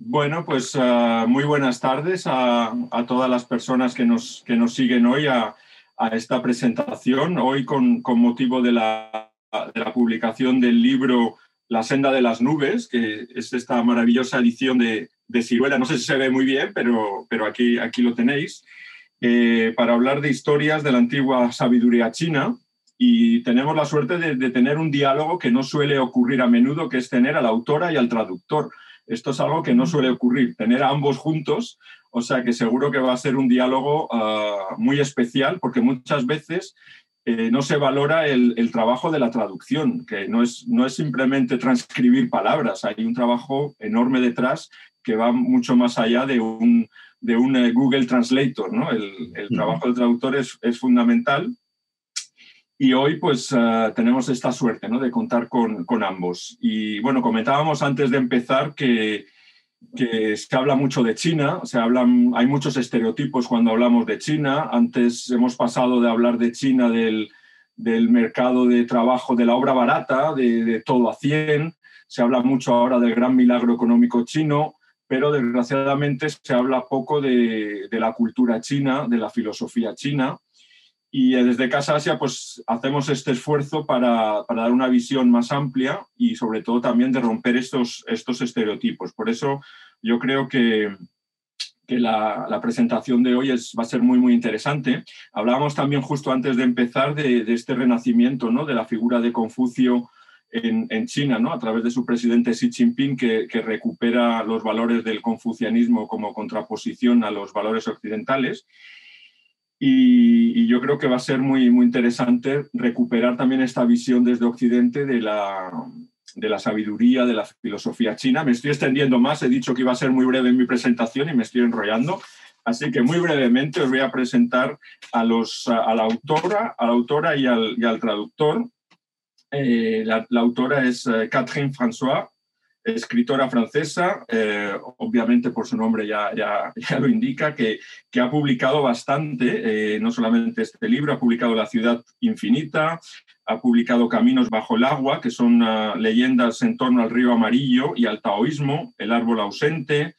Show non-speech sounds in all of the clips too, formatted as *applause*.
Bueno, pues uh, muy buenas tardes a, todas las personas que nos, que nos siguen hoy a, esta presentación. Hoy con, con motivo de la, publicación del libro La senda de las nubes, que es esta maravillosa edición de, de Ciruela. No sé si se ve muy bien, pero, pero aquí, aquí lo tenéis. Eh, para hablar de historias de la antigua sabiduría china. Y tenemos la suerte de tener un diálogo que no suele ocurrir a menudo, que es tener a la autora y al traductor. Esto es algo que no suele ocurrir, tener a ambos juntos, o sea que seguro que va a ser un diálogo uh, muy especial porque muchas veces eh, no se valora el, el, trabajo de la traducción, que no es, no es simplemente transcribir palabras, hay un trabajo enorme detrás que va mucho más allá de un, de un uh, Google Translator. ¿no? El, el trabajo del traductor es, es fundamental y hoy pues uh, tenemos esta suerte ¿no? de contar con, con, ambos. Y bueno, comentábamos antes de empezar que, que, se habla mucho de China, se hablan, hay muchos estereotipos cuando hablamos de China. Antes hemos pasado de hablar de China del, del mercado de trabajo de la obra barata, de, de, todo a 100. Se habla mucho ahora del gran milagro económico chino, pero desgraciadamente se habla poco de, de la cultura china, de la filosofía china. Y desde Casa Asia pues hacemos este esfuerzo para, para, dar una visión más amplia y sobre todo también de romper estos, estos estereotipos. Por eso yo creo que, que la, la, presentación de hoy es, va a ser muy, muy interesante. Hablábamos también justo antes de empezar de, de este renacimiento, ¿no? de la figura de Confucio en, en, China, ¿no? a través de su presidente Xi Jinping, que, que recupera los valores del confucianismo como contraposición a los valores occidentales. Y, y, yo creo que va a ser muy, muy interesante recuperar también esta visión desde Occidente de la, de la sabiduría, de la filosofía china. Me estoy extendiendo más, he dicho que iba a ser muy breve en mi presentación y me estoy enrollando. Así que muy brevemente os voy a presentar a, los, a la autora, a la autora y al, y al traductor. Eh, la, la, autora es eh, Catherine François, escritora francesa, eh, obviamente por su nombre ya, ya, ya lo indica, que, que, ha publicado bastante, eh, no solamente este libro, ha publicado La ciudad infinita, ha publicado Caminos bajo el agua, que son uh, leyendas en torno al río amarillo y al taoísmo, El árbol ausente,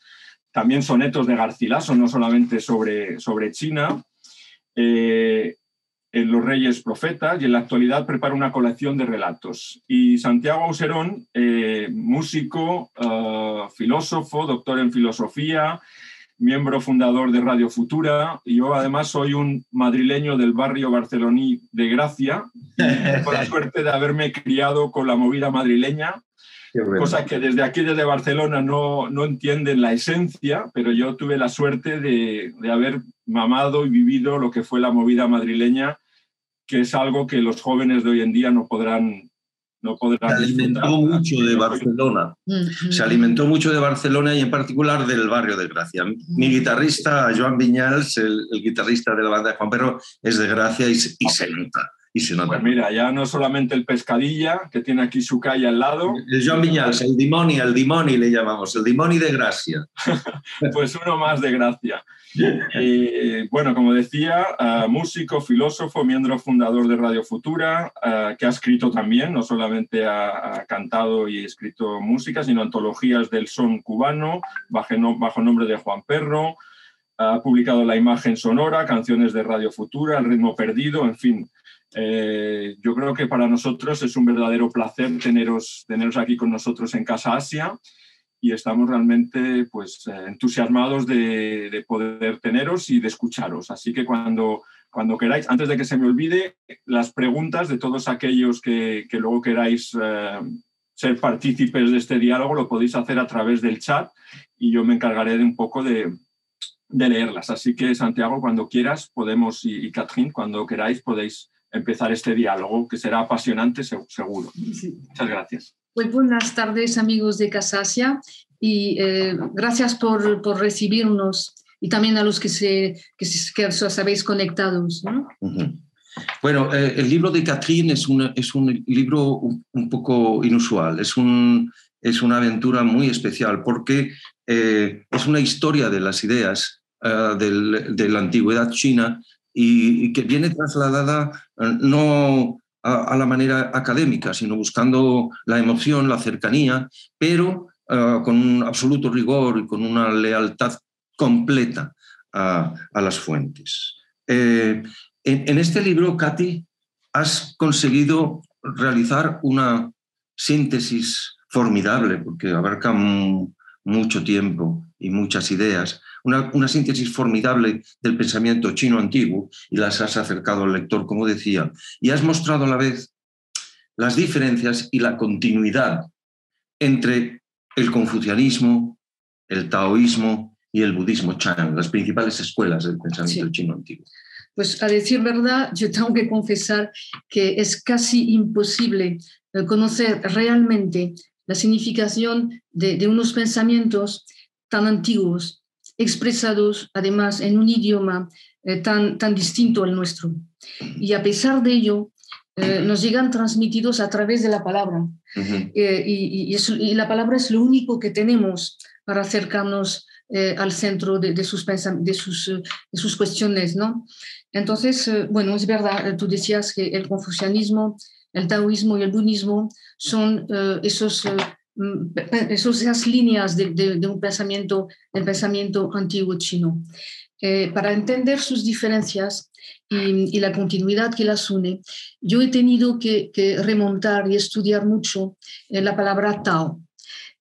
también sonetos de Garcilaso, no solamente sobre, sobre China. Eh, Los Reyes Profetas y en la actualidad prepara una colección de relatos. Y Santiago Auserón, eh, músico, uh, filósofo, doctor en filosofía, miembro fundador de Radio Futura. Y yo además soy un madrileño del barrio barceloní de Gracia, con *laughs* la suerte de haberme criado con la movida madrileña. Cosa que desde aquí, desde Barcelona, no, no entienden la esencia, pero yo tuve la suerte de, de haber mamado y vivido lo que fue la movida madrileña, que es algo que los jóvenes de hoy en día no podrán no podrán se alimentó mucho de Barcelona. Se alimentó mucho de Barcelona y en particular del barrio de Gracia. Mi guitarrista Joan Viñals el, el guitarrista de la banda de Juan Perro es de Gracia y, y se nota y se nota. Pues mira, ya no solamente el pescadilla, que tiene aquí su calle al lado. El Joan Viñals, el dimoni, el dimoni le llamamos, el dimoni de Gracia. *laughs* pues uno más de Gracia. Bueno, como decía, uh, músico, filósofo, miembro fundador de Radio Futura, uh, que ha escrito también, no solamente ha, ha, cantado y escrito música, sino antologías del son cubano, bajo, bajo nombre de Juan Perro, ha publicado La imagen sonora, canciones de Radio Futura, El ritmo perdido, en fin. Eh, yo creo que para nosotros es un verdadero placer teneros, teneros aquí con nosotros en Casa Asia y estamos realmente pues, eh, entusiasmados de, de, poder teneros y de escucharos. Así que cuando, cuando queráis, antes de que se me olvide, las preguntas de todos aquellos que, que luego queráis eh, ser partícipes de este diálogo lo podéis hacer a través del chat y yo me encargaré de un poco de, de leerlas. Así que Santiago, cuando quieras, podemos, y, y Catherine, cuando queráis, podéis empezar este diálogo, que será apasionante seguro. Sí. Muchas gracias. Pues buenas tardes, amigos de Casasia, y eh, gracias por, por, recibirnos y también a los que, se, que, se, que os habéis conectados. ¿no? Uh -huh. Bueno, eh, el libro de Catherine es, una, es un libro un, un, poco inusual, es, un, es una aventura muy especial porque eh, es una historia de las ideas uh, del, de la antigüedad china y, que viene trasladada uh, no a, la manera académica, sino buscando la emoción, la cercanía, pero eh, con un absoluto rigor y con una lealtad completa a, las fuentes. Eh, en, este libro, Katy, has conseguido realizar una síntesis formidable, porque abarca mucho tiempo y muchas ideas, una, una, síntesis formidable del pensamiento chino antiguo y las has acercado al lector, como decía, y has mostrado a la vez las diferencias y la continuidad entre el confucianismo, el taoísmo y el budismo Chan, las principales escuelas del pensamiento chino antiguo. Pues a decir verdad, yo tengo que confesar que es casi imposible eh, conocer realmente la significación de, unos pensamientos tan antiguos, expresados además en un idioma eh, tan, tan distinto al nuestro. Y a pesar de ello, eh, nos llegan transmitidos a través de la palabra. Eh, y, la palabra es lo único que tenemos para acercarnos eh, al centro de, sus, de, sus, de sus cuestiones. ¿no? Entonces, bueno, es verdad, tú decías que el confucianismo, el taoísmo y el budismo son esos esas líneas de, de, un pensamiento, el pensamiento antiguo chino. para entender sus diferencias, y, la continuidad que las une, yo he tenido que, remontar y estudiar mucho eh, la palabra Tao.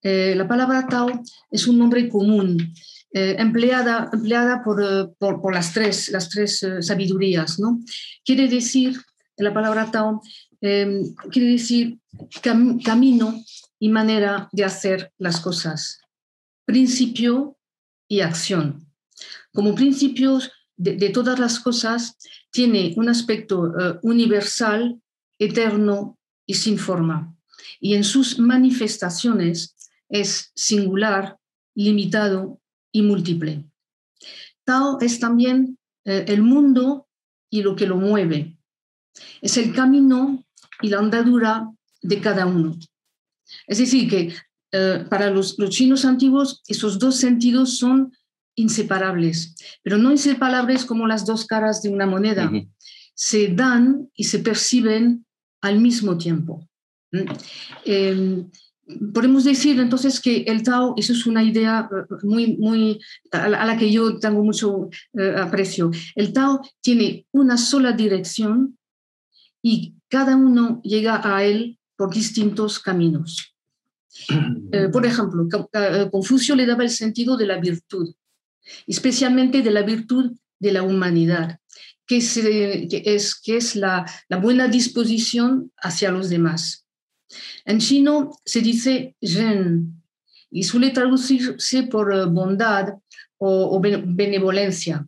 Eh, la palabra Tao es un nombre común, eh, empleada, empleada por, por, las tres, las tres sabidurías. ¿no? Quiere decir, la palabra Tao em, quiere decir camino y manera de hacer las cosas, principio y acción. Como principios de, todas las cosas tiene un aspecto eh, universal, eterno y sin forma. Y en sus manifestaciones es singular, limitado y múltiple. Tao es también eh, el mundo y lo que lo mueve. Es el camino y la andadura de cada uno. Es decir, que eh, para los, los, chinos antiguos esos dos sentidos son inseparables, pero no inseparables como las dos caras de una moneda. Se dan y se perciben al mismo tiempo. Em, podemos decir entonces que el Tao, eso es una idea eh, muy, muy, a la, que yo tengo mucho eh, aprecio. El Tao tiene una sola dirección y cada uno llega a él por distintos caminos. Eh, por ejemplo, Confucio le daba el sentido de la virtud especialmente de la virtud de la humanidad, que, es, que es la, buena disposición hacia los demás. En chino se dice zhen y suele traducirse por eh, bondad o, benevolencia.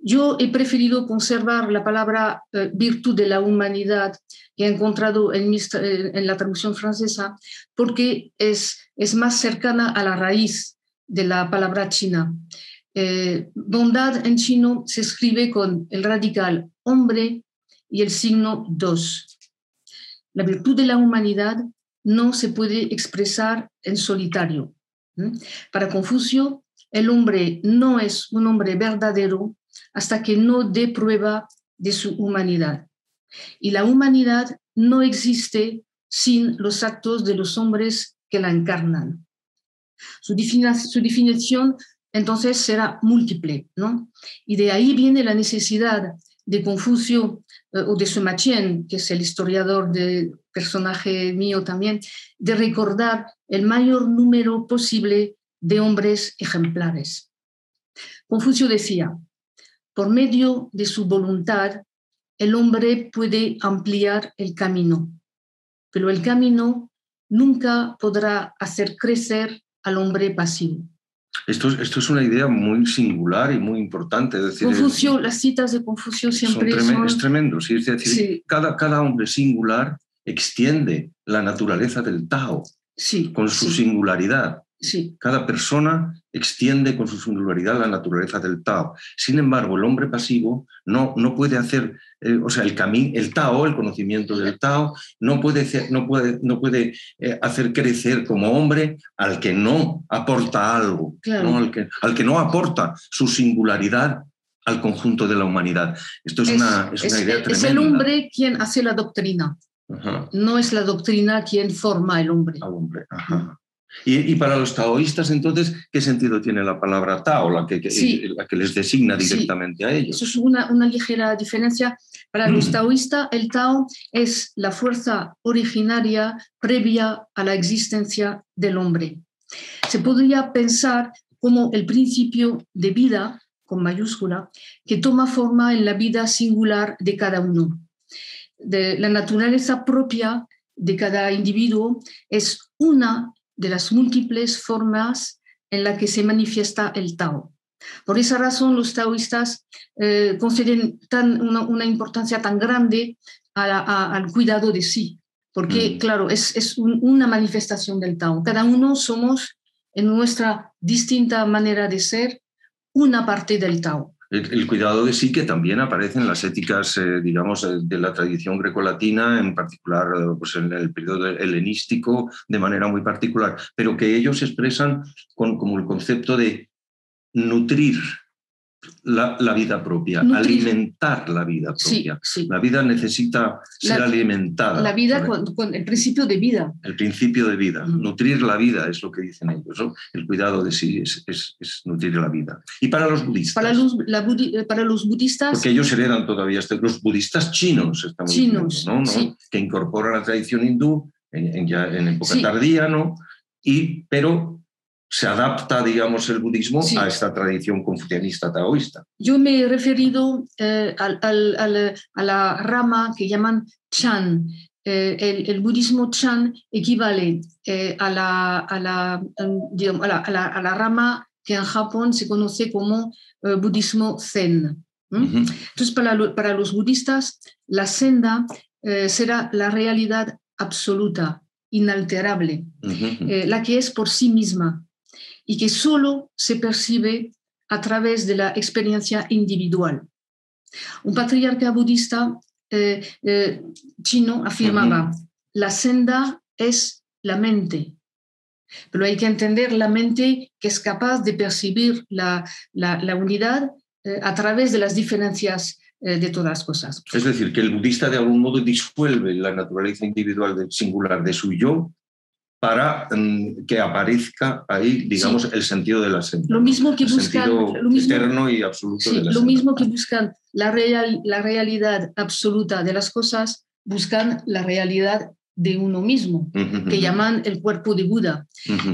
Yo he preferido conservar la palabra eh, virtud de la humanidad que he encontrado en, en, la traducción francesa porque es, es más cercana a la raíz de la palabra china. Eh, bondad en chino se escribe con el radical hombre y el signo dos. La virtud de la humanidad no se puede expresar en solitario. Para Confucio, el hombre no es un hombre verdadero hasta que no dé prueba de su humanidad. Y la humanidad no existe sin los actos de los hombres que la encarnan. Su, definición entonces será múltiple, ¿no? Y de ahí viene la necesidad de Confucio eh, o de Sumachien, que es el historiador de personaje mío también, de recordar el mayor número posible de hombres ejemplares. Confucio decía, por medio de su voluntad, el hombre puede ampliar el camino, pero el camino nunca podrá hacer crecer al hombre pasivo. Esto, esto es una idea muy singular y muy importante. decir, Confucio, las citas de Confucio siempre son... Es tremendo, es decir, cada, cada hombre singular extiende la naturaleza del Tao sí, con su singularidad. Sí. Cada persona extiende con su singularidad la naturaleza del Tao. Sin embargo, el hombre pasivo no, no puede hacer, eh, o sea, el camino, el Tao, el conocimiento del Tao, no puede, no puede, no puede eh, hacer crecer como hombre al que no aporta algo, Al, que, al que no aporta su singularidad al conjunto de la humanidad. Esto es, una, es una, idea tremenda. Es el hombre quien hace la doctrina. No es la doctrina quien forma el hombre. Al hombre. Ajá. Y, para los taoístas, entonces, ¿qué sentido tiene la palabra Tao, la que, la que les designa directamente a ellos? Eso es una, una ligera diferencia. Para los taoístas, el Tao es la fuerza originaria previa a la existencia del hombre. Se podría pensar como el principio de vida, con mayúscula, que toma forma en la vida singular de cada uno. De la naturaleza propia de cada individuo es una de las múltiples formas en la que se manifiesta el Tao. Por esa razón, los taoístas eh, conceden tan, una, importancia tan grande al cuidado de sí, porque, mm. claro, es, es una manifestación del Tao. Cada uno somos, en nuestra distinta manera de ser, una parte del Tao. El, cuidado de sí que también aparece en las éticas, eh, digamos, eh, de la tradición grecolatina, en particular pues, en el periodo helenístico, de manera muy particular, pero que ellos expresan con, como el concepto de nutrir la, vida propia, alimentar la vida propia. La vida necesita ser alimentada. La vida con, el principio de vida. El principio de vida. Nutrir la vida es lo que dicen ellos. El cuidado de sí es, es, nutrir la vida. Y para los budistas. Para los, para los budistas. Porque ellos heredan todavía este, los budistas chinos, estamos chinos, que incorporan la tradición hindú en, ya en época tardía, ¿no? Y, pero se adapta, digamos, el budismo a esta tradición confucianista taoísta. Yo me he referido eh, a la rama que llaman Chan. Eh, el, budismo Chan equivale eh, a, la, a, la, a, la, rama que en Japón se conoce como budismo Zen. Entonces, para, para, los budistas, la senda será la realidad absoluta, inalterable, la que es por sí misma, y que solo se percibe a través de la experiencia individual. Un patriarca budista eh, eh, chino afirmaba, la senda es la mente, pero hay que entender la mente que es capaz de percibir la, unidad eh, a través de las diferencias de todas las cosas. Es decir, que el budista de algún modo disuelve la naturaleza individual del singular de su yo para mm, que aparezca ahí, digamos, el sentido de la senda. Lo mismo que buscan, lo mismo, y absoluto de la Lo mismo que buscan la, real, la realidad absoluta de las cosas, buscan la realidad de uno mismo, que llaman el cuerpo de Buda.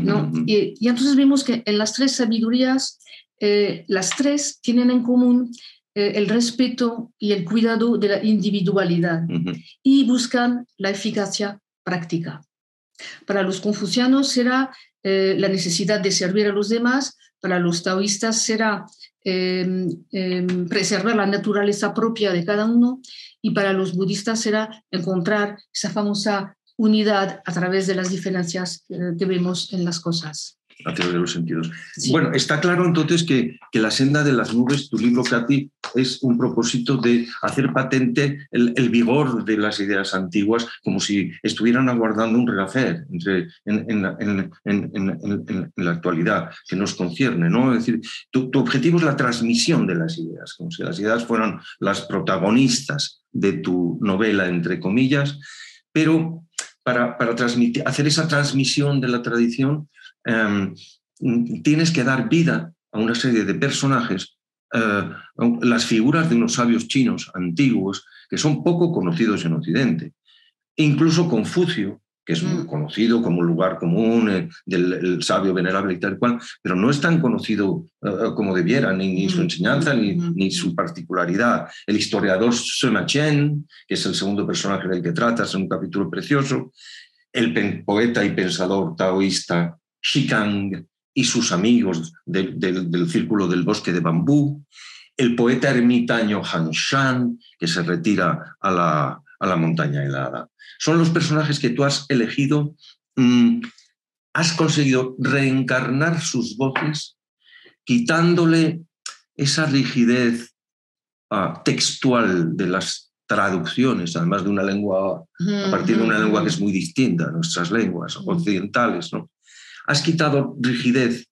¿no? y, entonces vemos que en las tres sabidurías, eh, las tres tienen en común eh, el respeto y el cuidado de la individualidad y buscan la eficacia práctica. Para los confucianos será eh, la necesidad de servir a los demás, para los taoístas será em, em, preservar la naturaleza propia de cada uno y para los budistas será encontrar esa famosa unidad a través de las diferencias eh, que vemos en las cosas a través de los sentidos. Bueno, está claro entonces que, que, La senda de las nubes, tu libro, Katy, es un propósito de hacer patente el, vigor de las ideas antiguas como si estuvieran aguardando un renacer entre, en, en, en, la actualidad que nos concierne. ¿no? Es decir, tu, tu objetivo es la transmisión de las ideas, como si las ideas fueran las protagonistas de tu novela, entre comillas, pero para, para transmitir, hacer esa transmisión de la tradición Em, tienes que dar vida a una serie de personajes, eh, las figuras de unos sabios chinos antiguos que son poco conocidos en Occidente. Incluso Confucio, que es muy mm. conocido como lugar común eh, del sabio venerable y tal cual, pero no es tan conocido eh, como debiera, ni, su mm. enseñanza, ni, mm. ni, su particularidad. El historiador Sima Chen, que es el segundo personaje del que tratas en un capítulo precioso, el poeta y pensador taoísta Shikang y sus amigos del círculo del bosque de bambú, el poeta ermitaño Han Shan, que se retira a la, a la montaña helada. Son los personajes que tú has elegido, mm, has conseguido reencarnar sus voces, quitándole esa rigidez ah, textual de las traducciones, además de una lengua, a partir de una lengua que es muy distinta a nuestras lenguas occidentales, ¿no? Has quitado rigidez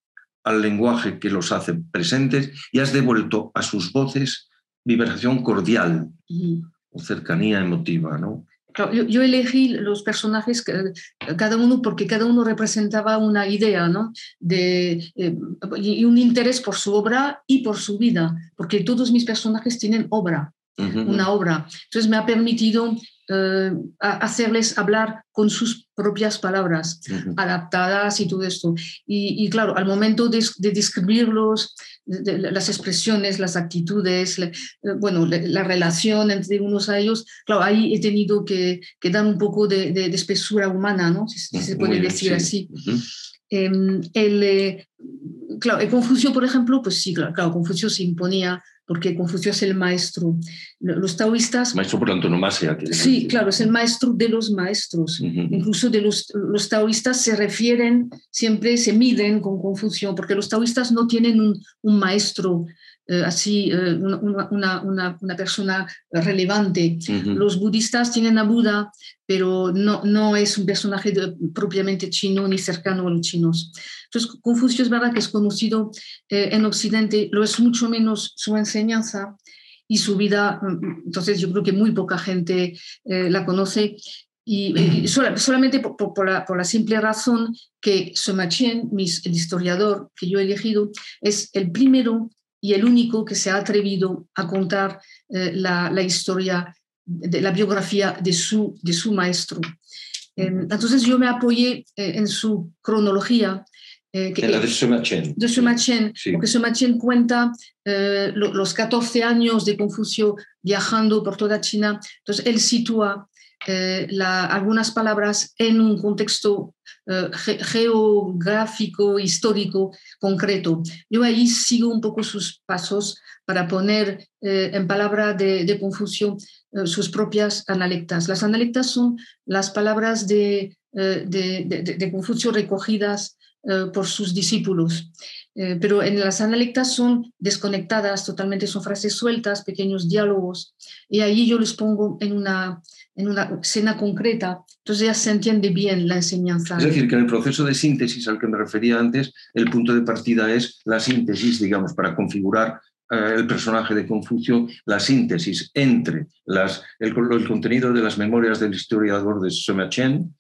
al lenguaje que los hace presentes y has devuelto a sus voces vibración cordial o cercanía emotiva. ¿no? yo, elegí los personajes, cada uno, porque cada uno representaba una idea, ¿no? De, eh, y un interés por su obra y por su vida, porque todos mis personajes tienen obra, una obra. Entonces me ha permitido eh, hacerles hablar con sus propias palabras, adaptadas y todo esto. Y, claro, al momento de, describirlos, las expresiones, las actitudes, eh, bueno, la, relación entre unos a ellos, claro, ahí he tenido que, dar un poco de, espesura humana, ¿no? Si, se puede decir así. Em, el, eh, claro, el Confucio, por ejemplo, pues sí, claro, claro Confucio se imponía porque Confucio es el maestro. Los taoístas... Maestro por antonomasia. Sí, claro, es el maestro de los maestros. Incluso de los, los taoístas se refieren, siempre se miden con Confucio, porque los taoístas no tienen un, un maestro eh, así eh, una, una, una, persona relevante. Los budistas tienen a Buda, pero no, no es un personaje propiamente chino ni cercano a los chinos. Entonces, Confucio es verdad que es conocido eh, en Occidente, lo es mucho menos su enseñanza y su vida, mm, entonces yo creo que muy poca gente la conoce y, solamente por, por, la, por, la, simple razón que Soma Chien, el historiador que yo he elegido, es el primero y el único que se ha atrevido a contar eh, la, la, historia, de la biografía de su, de su maestro. Em, entonces yo me apoyé eh, en su cronología. Eh, que, en la de Suma Chen. De Suma Chen, porque Suma Chen cuenta los 14 años de Confucio viajando por toda China. Entonces él sitúa eh, algunas palabras en un contexto eh, geográfico, histórico, concreto. Yo ahí sigo un poco sus pasos para poner eh, en palabra de, de Confucio sus propias analectas. Las analectas son las palabras de, de, de Confucio recogidas por sus discípulos. pero en las analectas son desconectadas totalmente, son frases sueltas, pequeños diálogos, y ahí yo les pongo en una, en una escena concreta, entonces ya se entiende bien la enseñanza. Es decir, que en el proceso de síntesis al que me refería antes, el punto de partida es la síntesis, digamos, para configurar eh, el personaje de Confucio, la síntesis entre las, el, contenido de las memorias del historiador de Soma Chen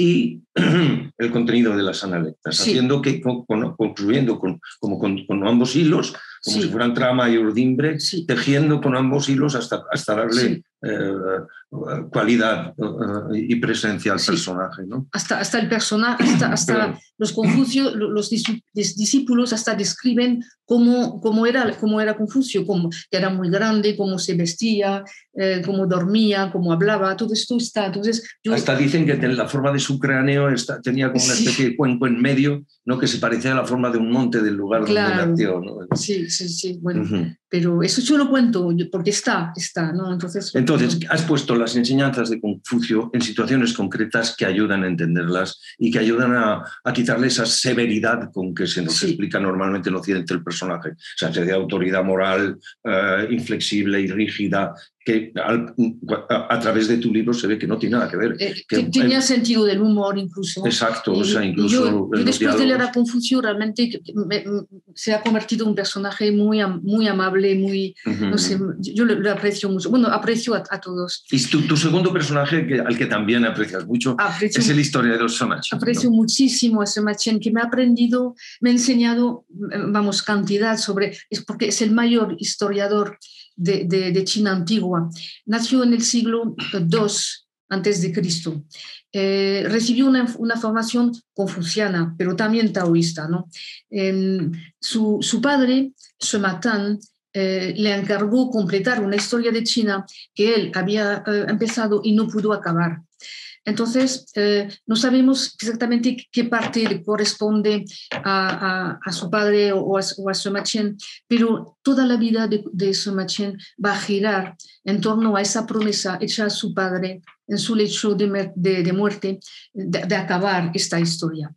y *clears throat* el contenido de las analectas, haciendo que, concluyendo con, como con ambos hilos, como si fueran trama y urdimbre, tejiendo con ambos hilos hasta, hasta darle eh, cualidad eh, y presencia al personaje. ¿no? Hasta, hasta el personaje, hasta, hasta los Confucio, los discípulos hasta describen cómo, cómo, era, cómo era Confucio, cómo era muy grande, cómo se vestía, eh, cómo dormía, cómo hablaba, todo esto está. Entonces, Hasta dicen que la forma de su cráneo está, tenía como una especie de cuenco en medio, ¿no? que se parecía a la forma de un monte del lugar donde nació. ¿no? Sí, sí, sí, bueno, pero eso yo lo cuento porque está, está, ¿no? Entonces, Entonces, has puesto las enseñanzas de Confucio en situaciones concretas que ayudan a entenderlas y que ayudan a, a quitarle esa severidad con que se nos explica normalmente en Occidente el personaje, o sea, de autoridad moral eh, inflexible y rígida, que a, través de tu libro se ve que no tiene nada que ver. Eh, que, tenía sentido del humor incluso. Exacto, o sea, incluso... Yo, después de leer a Confucio realmente se ha convertido en un personaje muy, muy amable, muy... no sé, yo lo, aprecio mucho. Bueno, aprecio a, todos. Y tu, tu, segundo personaje que, al que también aprecias mucho es el historiador Somachen. Aprecio muchísimo a Somachen, que me ha aprendido, me ha enseñado, vamos, cantidad sobre... Es porque es el mayor historiador de, China antigua. Nació en el siglo II antes de Cristo. Eh, recibió una, formación confuciana, pero también taoísta. ¿no? Su, su, padre, Sema Tan, eh, le encargó completar una historia de China que él había eh, empezado y no pudo acabar. Entonces, eh, no sabemos exactamente qué parte le corresponde a, su padre o a, o a pero toda la vida de, de va a girar en torno a esa promesa hecha a su padre en su lecho de, muerte de, acabar esta historia.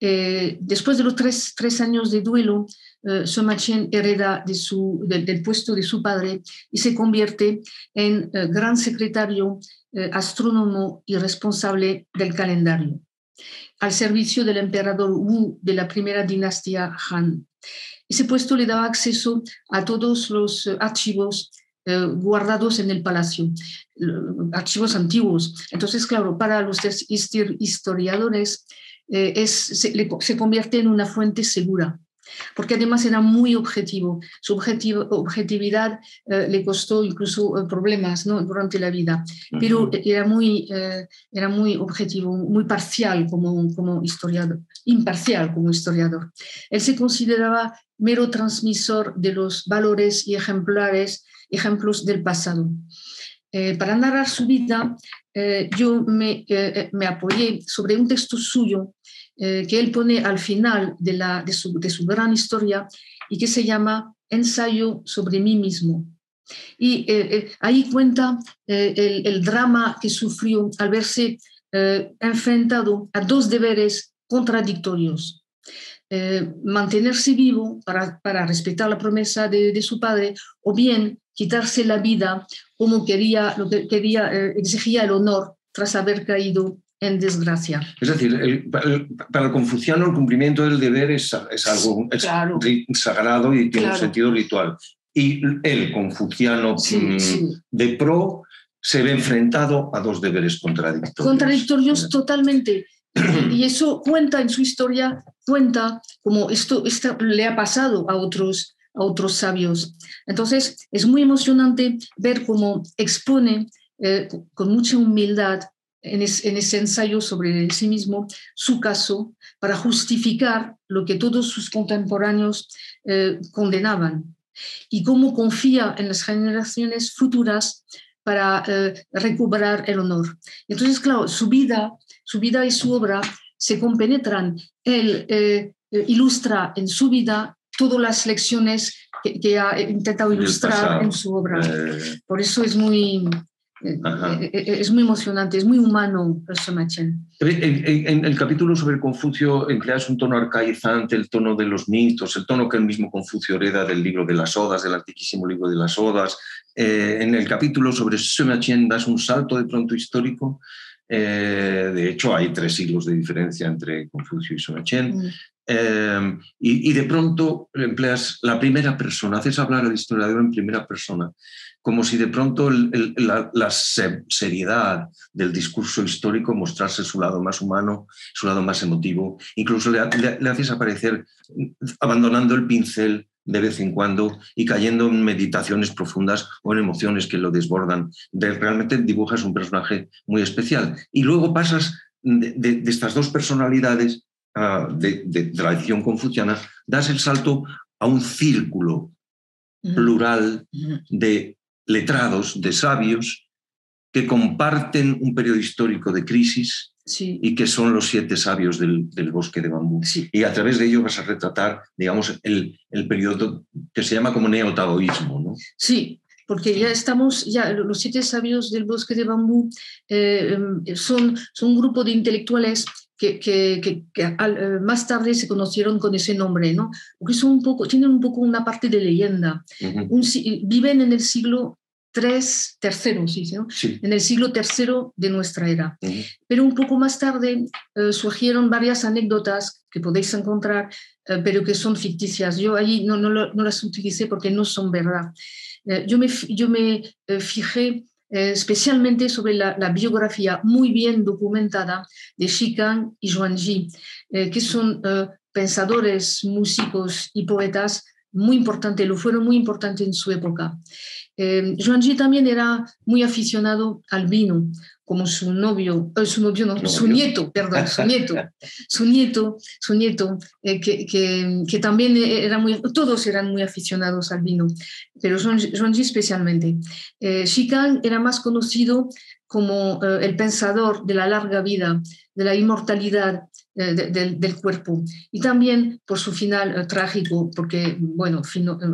Eh, después de los tres, años de duelo, eh, hereda de su, del puesto de su padre y se convierte en eh, gran secretario eh, astrónomo y responsable del calendario, al servicio del emperador Wu de la primera dinastía Han. Ese puesto le daba acceso a todos los eh, archivos guardados en el palacio, archivos antiguos. Entonces, claro, para los historiadores es, se convierte en una fuente segura porque además era muy objetivo. Su objetividad eh, le costó incluso eh, problemas ¿no? durante la vida, pero era muy, eh, era muy objetivo, muy parcial como, como historiador, imparcial como historiador. Él se consideraba mero transmisor de los valores y ejemplares, ejemplos del pasado. para narrar su vida, yo me, me apoyé sobre un texto suyo eh, que él pone al final de, la, de, su, de, su, gran historia y que se llama Ensayo sobre mí mismo. Y eh, eh, ahí cuenta el, el, drama que sufrió al verse enfrentado a dos deberes contradictorios. mantenerse vivo para, para, respetar la promesa de, de, su padre o bien quitarse la vida como quería, lo que quería, exigía el honor tras haber caído en desgracia. Es decir, para el confuciano el cumplimiento del deber es, es algo sagrado y tiene un sentido ritual. Y el confuciano mm, de pro se ve enfrentado a dos deberes contradictorios. Contradictorios totalmente. *clears throat* y eso cuenta en su historia, cuenta como esto, esto le ha pasado a otros, a otros sabios. Entonces, es muy emocionante ver cómo expone eh, con mucha humildad en, ese ensayo sobre sí mismo su caso para justificar lo que todos sus contemporáneos eh, condenaban y cómo confía en las generaciones futuras para eh, recuperar el honor. Entonces, claro, su vida, su vida y su obra se compenetran. Él eh, ilustra en su vida todas las lecciones que, que ha intentado ilustrar en su obra. Por eso es muy, eh, eh, eh, es muy emocionante, es muy humano el En, en, el capítulo sobre Confucio empleas un tono arcaizante, el tono de los mitos, el tono que el mismo Confucio hereda del libro de las Odas, del antiquísimo libro de las Odas. en el capítulo sobre Sumachien das un salto de pronto histórico. De hecho, hay tres siglos de diferencia entre Confucio y Sumachien. Mm. y, y, de pronto empleas la primera persona, haces hablar al historiador en primera persona como si de pronto la, seriedad del discurso histórico mostrase su lado más humano, su lado más emotivo. Incluso le, haces aparecer abandonando el pincel de vez en cuando y cayendo en meditaciones profundas o en emociones que lo desbordan. realmente dibujas un personaje muy especial. Y luego pasas de, estas dos personalidades ah, de, de tradición confuciana, das el salto a un círculo plural de letrados, de sabios, que comparten un periodo histórico de crisis y que son los siete sabios del, bosque de bambú. Y a través de ello vas a retratar, digamos, el, el periodo que se llama como neotaoísmo. ¿no? Sí, porque ya estamos, ya los siete sabios del bosque de bambú eh, son, son un grupo de intelectuales que, que, que, eh, más tarde se conocieron con ese nombre, ¿no? Porque son un poco, tienen un poco una parte de leyenda. viven en el siglo tres terceros, ¿sí? en el siglo tercero de nuestra era. Pero un poco más tarde eh, surgieron varias anécdotas que podéis encontrar, eh, pero que son ficticias. Yo ahí no, no, no las utilicé porque no son verdad. Eh, yo me, yo me fijé especialmente sobre la, la, biografía muy bien documentada de Shikang y Zhuangzi, que son pensadores, músicos y poetas muy importantes, lo fueron muy importantes en su época. Eh, G también era muy aficionado al vino, como su novio, eh, su novio, no, su nieto, perdón, su nieto, su nieto, su nieto, eh, que, que, que, también era muy, todos eran muy aficionados al vino, pero G especialmente. Eh, era más conocido como eh, el pensador de la larga vida, de la inmortalidad eh, del cuerpo. Y también por su final eh, trágico, porque, bueno,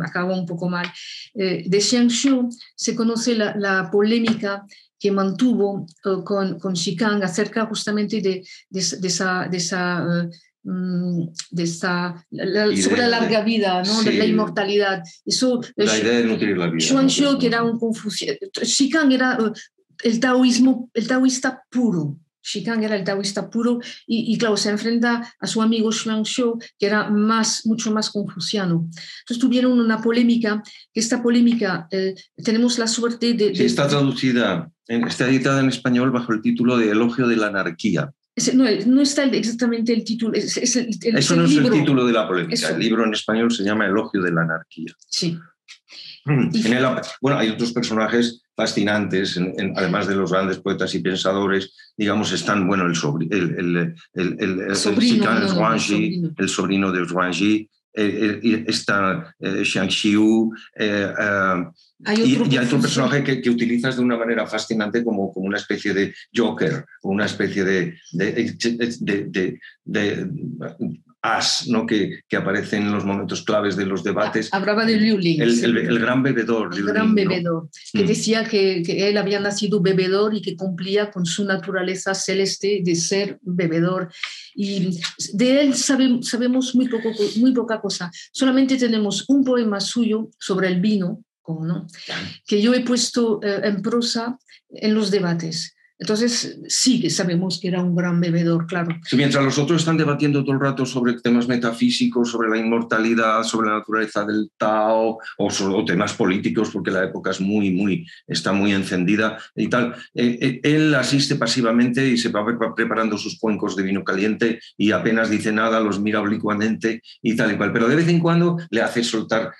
acabó un poco mal. de Xiangshu se conoce la, polémica que mantuvo con, con Shikang acerca justamente de, de, esa... De esa mm, de esta sobre la larga vida, ¿no? de la inmortalidad. Eso, la idea de nutrir la vida. Xuan que era un confucio, Shikang era el taoísmo, el taoísta puro, Shikang era el taoísta puro y, claro, se enfrenta a su amigo Xuan Xiu, que era más, mucho más confuciano. Entonces tuvieron una polémica, que esta polémica eh, tenemos la suerte de... Sí, está traducida, está editada en español bajo el título de Elogio de la Anarquía. No, no, está exactamente el título. Es, el, Eso no es el título de la polémica. El libro en español se llama Elogio de la Anarquía. Sí. Mm, bueno, hay otros personajes fascinantes, además de los grandes poetas y pensadores, digamos, están, bueno, el, el, el, el, sobrino, el sobrino de Zhuangzi, está eh, Xiang Xiu, eh, eh, y, hay otro personaje que, que, utilizas de una manera fascinante como, como una especie de Joker, una especie de, de, de as ¿no? que, que, aparece en los momentos claves de los debates. Hablaba de Liu Ling. El, gran bebedor. El gran bebedor, que mm. decía que, que, él había nacido bebedor y que cumplía con su naturaleza celeste de ser bebedor. Y de él sabemos muy, poco, muy poca cosa. Solamente tenemos un poema suyo sobre el vino, ¿no? que yo he puesto eh, en prosa en los debates. Entonces, sí que sabemos que era un gran bebedor, claro. mientras los otros están debatiendo todo el rato sobre temas metafísicos, sobre la inmortalidad, sobre la naturaleza del Tao, o, sobre, temas políticos, porque la época es muy, muy, está muy encendida y tal, eh, eh, él asiste pasivamente y se va preparando sus cuencos de vino caliente y apenas dice nada, los mira oblicuamente y tal y cual. Pero de vez en cuando le hace soltar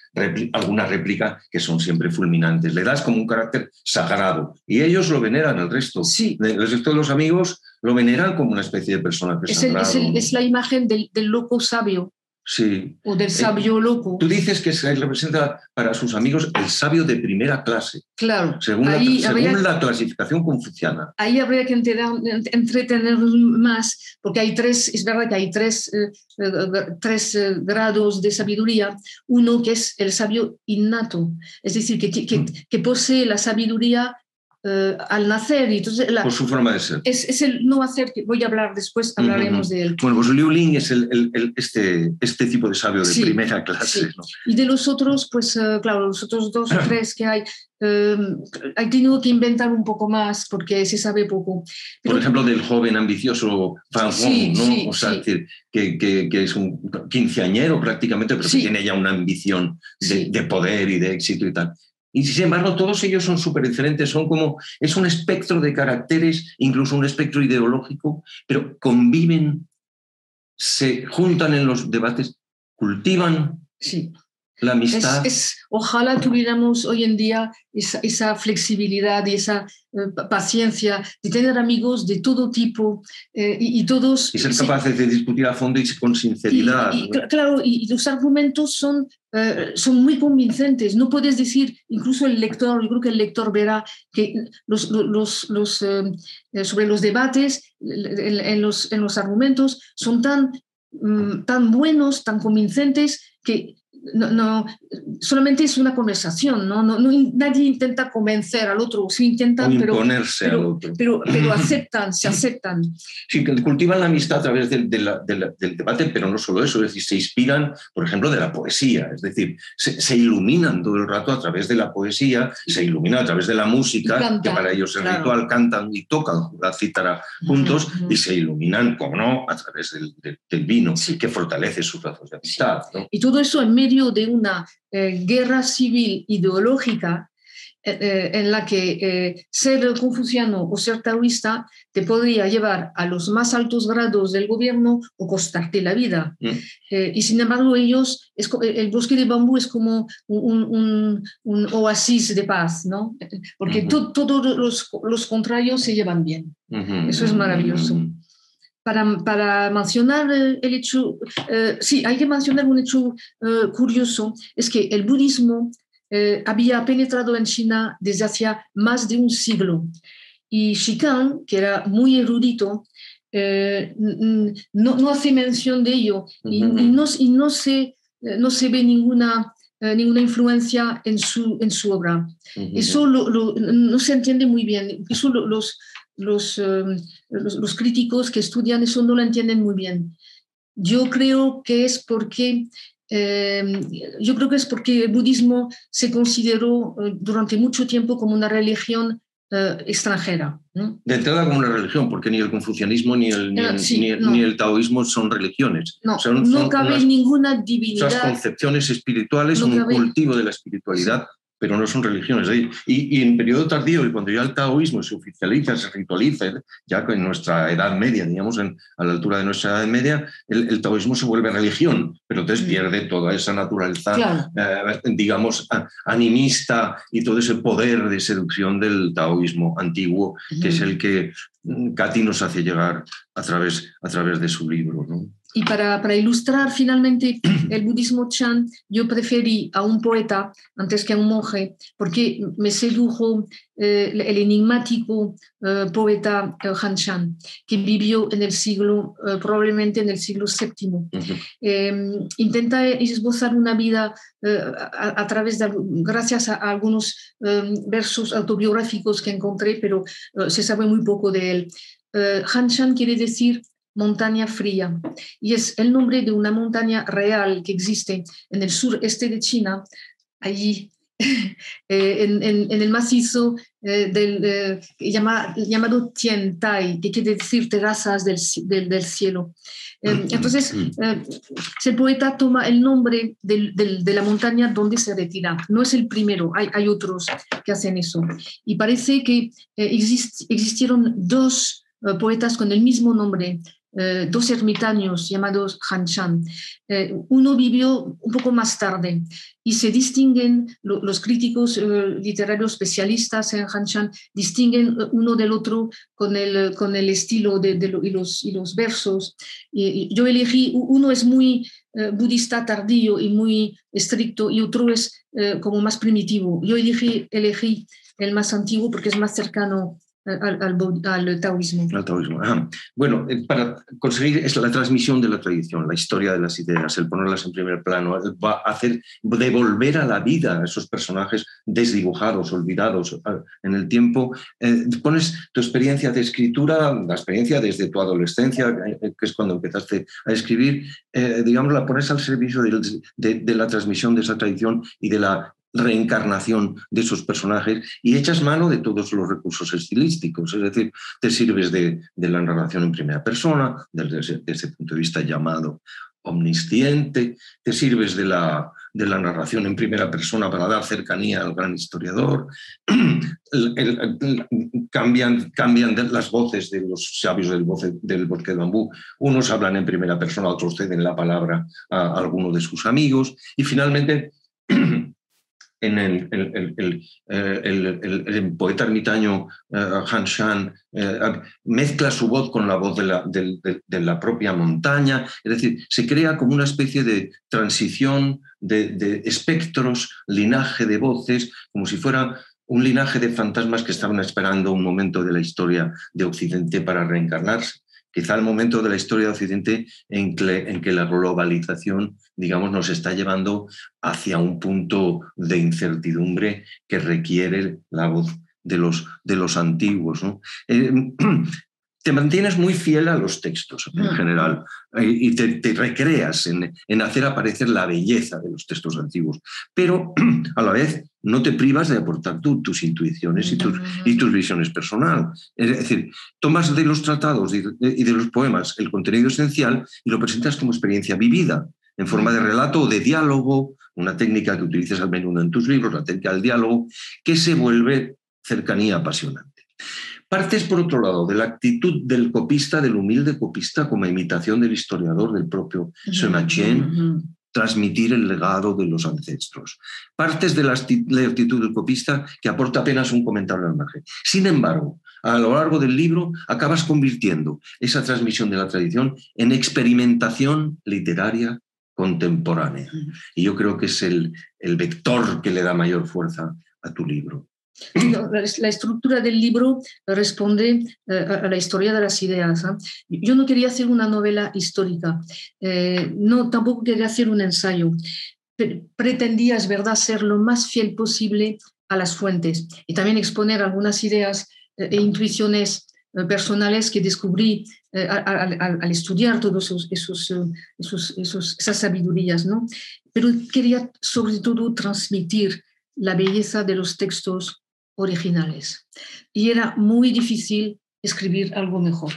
alguna réplica que son siempre fulminantes. Le das como un carácter sagrado y ellos lo veneran el resto. Sí, el resto de los amigos lo veneran como una especie de persona es, es, la imagen del, loco sabio. Sí. O del sabio loco. Tú dices que se representa para sus amigos el sabio de primera clase. Claro. Según, la, clasificación confuciana. Ahí habría que entretener más, porque hay tres, es verdad que hay tres, eh, eh, tres eh, grados de sabiduría. Uno que es el sabio innato, es decir, que, que, que posee la sabiduría eh, al nacer. Y entonces Por su forma de ser. Es, es, el no hacer, que voy a hablar después, hablaremos de él. Bueno, pues Liu Ling es el, el, este, este tipo de sabio de primera clase. Y de los otros, pues uh, claro, los otros dos o *coughs* tres que hay, um, hay tenido que inventar un poco más porque se sabe poco. Por ejemplo, del joven ambicioso Fan Hong, ¿no? o sea, que, que, que, es un quinceañero prácticamente, pero que tiene ya una ambición de, de poder y de éxito y tal. Y sin embargo, todos ellos son súper diferentes, son como, es un espectro de caracteres, incluso un espectro ideológico, pero conviven, se juntan en los debates, cultivan sí la amistad. Es, ojalá tuviéramos hoy en día esa, flexibilidad y esa eh, paciencia de tener amigos de todo tipo eh, y, todos... Y ser capaces de discutir a fondo y con sinceridad. Y, Claro, y, los argumentos son, eh, son muy convincentes. No puedes decir, incluso el lector, yo creo que el lector verá que los, los, los sobre los debates, en, los, en los argumentos, son tan, mm, tan buenos, tan convincentes que no, no, solamente es una conversación, ¿no? No, nadie intenta convencer al otro, sí intentan, pero, pero, pero, *clears throat* pero, aceptan, se aceptan. Sí, cultivan la amistad a través del, del, debate, pero no solo eso, es decir, se inspiran, por ejemplo, de la poesía, es decir, se, iluminan todo el rato a través de la poesía, se iluminan a través de la música, que para ellos es ritual, cantan y tocan la cítara juntos, y se iluminan, como no, a través del, del vino, que fortalece sus lazos de amistad. Y todo eso en medio de una eh, guerra civil ideológica eh, eh, en la que ser confuciano o ser taoísta te podría llevar a los más altos grados del gobierno o costarte la vida. Mm. y sin embargo, ellos, el bosque de bambú es como un, oasis de paz, ¿no? Porque todos los, los, contrarios se llevan bien. Eso es maravilloso para, mencionar el hecho, eh, sí, hay que mencionar un hecho eh, curioso, es que el budismo eh, había penetrado en China desde hacía más de un siglo y Shikan, que era muy erudito, no, no, hace mención de ello y, no, y no, se, no se ve ninguna ninguna influencia en su, en su obra. Eso no se entiende muy bien. Eso los, Em, los, los, críticos que estudian eso no lo entienden muy bien. Yo creo que es porque em, yo creo que es porque el budismo se consideró eh, durante mucho tiempo como una religión eh, extranjera. De entrada como una religión, porque ni el confucianismo ni el, ni el, taoísmo son religiones. No, no cabe ninguna divinidad. Esas concepciones espirituales son un cultivo de la espiritualidad pero no son religiones. Y, y, en periodo tardío, y cuando ya el taoísmo se oficializa, se ritualiza, ya en nuestra edad media, digamos, en, a la altura de nuestra edad media, el, taoísmo se vuelve religión, pero entonces mm. pierde toda esa naturaleza, eh, digamos, animista y todo ese poder de seducción del taoísmo antiguo, que es el que mm, Katy nos hace llegar a través, a través de su libro. ¿no? Y para, para, ilustrar finalmente *clears throat* el budismo Chan, yo preferí a un poeta antes que a un monje, porque me sedujo eh, el enigmático eh, poeta eh, Han Shan, que vivió en el siglo, probablemente en el siglo VII. Em, intenta esbozar una vida a, a, través de, gracias a, algunos em, versos autobiográficos que encontré, pero se sabe muy poco de él. Han Shan quiere decir montaña fría, y es el nombre de una montaña real que existe en el sureste de China, allí *laughs* eh, en, el macizo eh, del, eh, llamado Tiantai, que quiere decir terrazas del, del, cielo. Mm, entonces, mm. el poeta toma el nombre de la montaña donde se retira. No es el primero, hay, hay otros que hacen eso. Y parece que existieron dos poetas con el mismo nombre, eh, dos ermitaños llamados Hanshan. Eh, uno vivió un poco más tarde y se distinguen, los críticos eh, literarios especialistas en Hanshan distinguen uno del otro con el, con el estilo de, y, los, y los versos. Y, yo elegí, uno es muy budista tardío y muy estricto y otro es como más primitivo. Yo elegí, elegí el más antiguo porque es más cercano al, al, taoísmo. Al taoísmo. Bueno, eh, para conseguir es la transmisión de la tradición, la historia de las ideas, el ponerlas en primer plano, va a hacer devolver a la vida a esos personajes desdibujados, olvidados en el tiempo. Eh, pones tu experiencia de escritura, la experiencia desde tu adolescencia, eh, que es cuando empezaste a escribir, digamos, la pones al servicio de la transmisión de esa tradición y de la reencarnación de esos personajes y echas mano de todos los recursos estilísticos, es decir, te sirves de, la narración en primera persona, desde ese, punto de vista llamado omnisciente, te sirves de la, narración en primera persona para dar cercanía al gran historiador, *clears throat* cambian, cambian las voces de los sabios del, bosque de bambú, unos hablan en primera persona, otros ceden la palabra a alguno de sus amigos, y finalmente *clears throat* en el, el, poeta ermitaño uh, Han Shan eh, mezcla su voz con la voz de, la, propia montaña, es decir, se crea como una especie de transición de, espectros, linaje de voces, como si fuera un linaje de fantasmas que estaban esperando un momento de la historia de Occidente para reencarnarse quizá el momento de la historia de Occidente en que, la globalización, digamos, nos está llevando hacia un punto de incertidumbre que requiere la voz de los, de los antiguos. Eh, *clears throat* te mantienes muy fiel a los textos en mm. general y te, recreas en, hacer aparecer la belleza de los textos antiguos, pero *clears throat* a la vez no te privas de aportar tus intuiciones y tus, y tus visiones personales. Es decir, tomas de los tratados y de, los poemas el contenido esencial y lo presentas como experiencia vivida, en forma de relato o de diálogo, una técnica que utilizas a menudo en tus libros, la técnica del diálogo, que se vuelve cercanía apasionante. Partes, por otro lado, de la actitud del copista, del humilde copista, como imitación del historiador del propio Semachien, transmitir el legado de los ancestros. Partes de la actitud del copista que aporta apenas un comentario al margen. Sin embargo, a lo largo del libro acabas convirtiendo esa transmisión de la tradición en experimentación literaria contemporánea. Y yo creo que es el, el vector que le da mayor fuerza a tu libro. La estructura del libro responde eh, a la historia de las ideas. Yo no quería hacer una novela histórica, eh, no, tampoco quería hacer un ensayo. Pretendía, es verdad, ser lo más fiel posible a las fuentes y también exponer algunas ideas eh, e intuiciones personales que descubrí al, estudiar todas esos, esos, esas sabidurías. ¿no? Pero quería sobre todo transmitir la belleza de los textos originales. Y era muy difícil escribir algo mejor.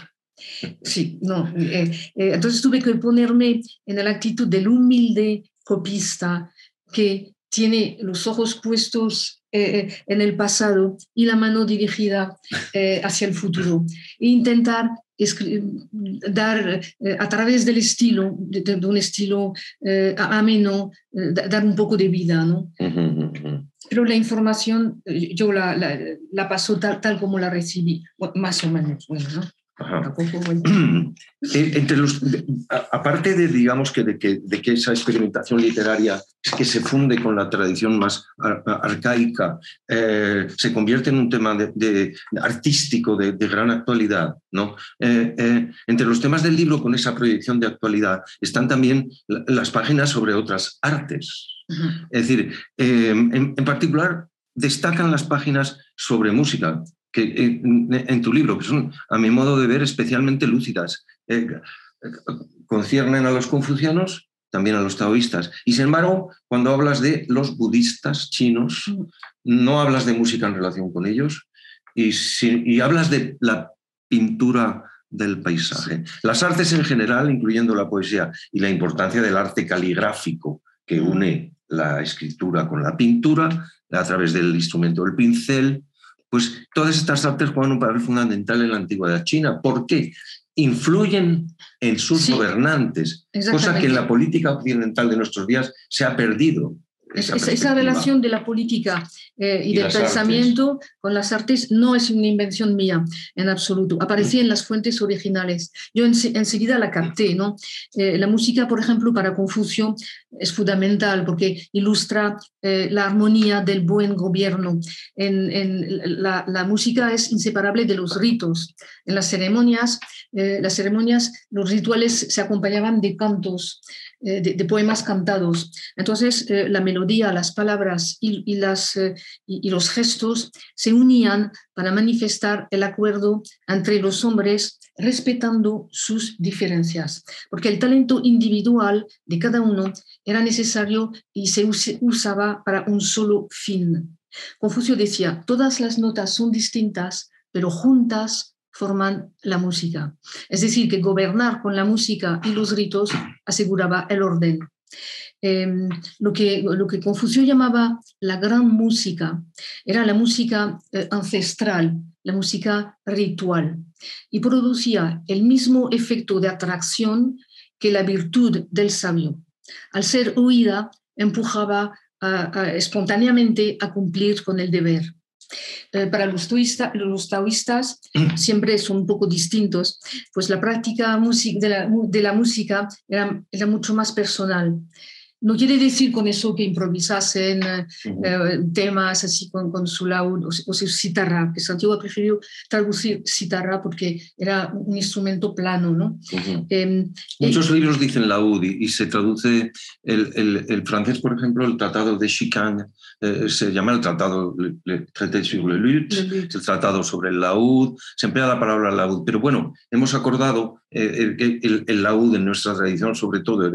Sí, no. Eh, eh, entonces tuve que ponerme en la actitud del humilde copista que tiene los ojos puestos eh, en el pasado y la mano dirigida hacia el futuro. E intentar dar a través del estilo, de, un estilo ameno, dar un poco de vida. ¿no? Pero la información yo la, la, paso tal, tal, como la recibí, más o menos. Bueno, ¿no? *clears throat* Eh, entre los, aparte de, digamos, que de, que, de que esa experimentación literaria es que se funde con la tradición más arcaica, eh, se convierte en un tema de, artístico de, gran actualidad. ¿no? Eh, entre los temas del libro con esa proyección de actualidad están también las páginas sobre otras artes. Es decir, en, en particular destacan las páginas sobre música, que en, tu libro, que son, a mi modo de ver, especialmente lúcidas. Eh, conciernen a los confucianos, también a los taoístas. Y sin embargo, cuando hablas de los budistas chinos, no hablas de música en relación con ellos y, y hablas de la pintura del paisaje. Las artes en general, incluyendo la poesía, y la importancia del arte caligráfico que une la escritura con la pintura a través del instrumento del pincel, pues todas estas artes juegan un papel fundamental en la antigüedad china. ¿Por qué? Influyen en sus gobernantes, cosa que en la política occidental de nuestros días se ha perdido. Esa, relación de la política eh, y, del pensamiento con las artes no es una invención mía en absoluto. Aparecía en las fuentes originales. Yo enseguida la capté. ¿no? Eh, la música, por ejemplo, para Confucio es fundamental porque ilustra eh, la armonía del buen gobierno. En, la, la, música es inseparable de los ritos. En las ceremonias, las ceremonias, los rituales se acompañaban de cantos. Eh, de, poemas cantados. Entonces, eh, la melodía, las palabras y, las, eh, y, los gestos se unían para manifestar el acuerdo entre los hombres respetando sus diferencias, porque el talento individual de cada uno era necesario y se usaba para un solo fin. Confucio decía, todas las notas son distintas, pero juntas forman la música. Es decir, que gobernar con la música y los ritos aseguraba el orden. Em, lo, que, Confucio llamaba la gran música era la música eh, ancestral, la música ritual, y producía el mismo efecto de atracción que la virtud del sabio. Al ser oída, empujaba espontáneamente a cumplir con el deber. Eh, para los, los taoístas mm. siempre son un poco distintos, pues la práctica de la, de la música era, era mucho más personal. No quiere decir con eso que improvisasen eh, temas así con, con su laúd o, su citarra, que Santiago ha preferido traducir citarra porque era un instrumento plano. ¿no? Em, Muchos libros dicen laúd y, se traduce el, el, el, francés, por ejemplo, el tratado de Chicane, eh, se llama el tratado le, traité sur le el tratado sobre el laúd, se emplea la palabra laúd, pero bueno, hemos acordado eh, el, el, laúd en nuestra tradición, sobre todo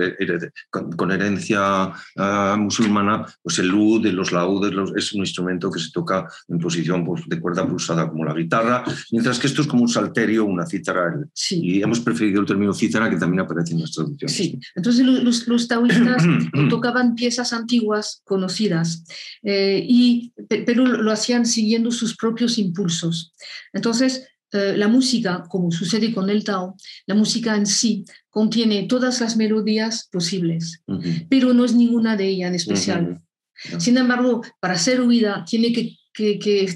con, herencia ah, musulmana, pues el de los laúdes es un instrumento que se toca en posición pues, de cuerda pulsada como la guitarra, mientras que esto es como un salterio, una cítara. Y hemos preferido el término cítara que también aparece en nuestra traducción. Sí, entonces los, los taoístas *clears throat* tocaban piezas antiguas conocidas, eh, y, pero lo hacían siguiendo sus propios impulsos. Entonces, eh, la música, como sucede con el Tao, la música en sí contiene todas las melodías posibles, pero no es ninguna de ellas en especial. Sin embargo, para ser oída tiene que,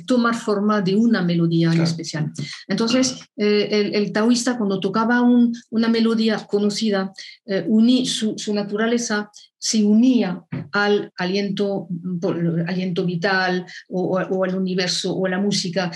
tomar forma de una melodía en especial. Entonces, eh, el, taoísta cuando tocaba una melodía conocida, eh, uní su, su, naturaleza se unía al aliento, aliento vital o, al universo o a la música,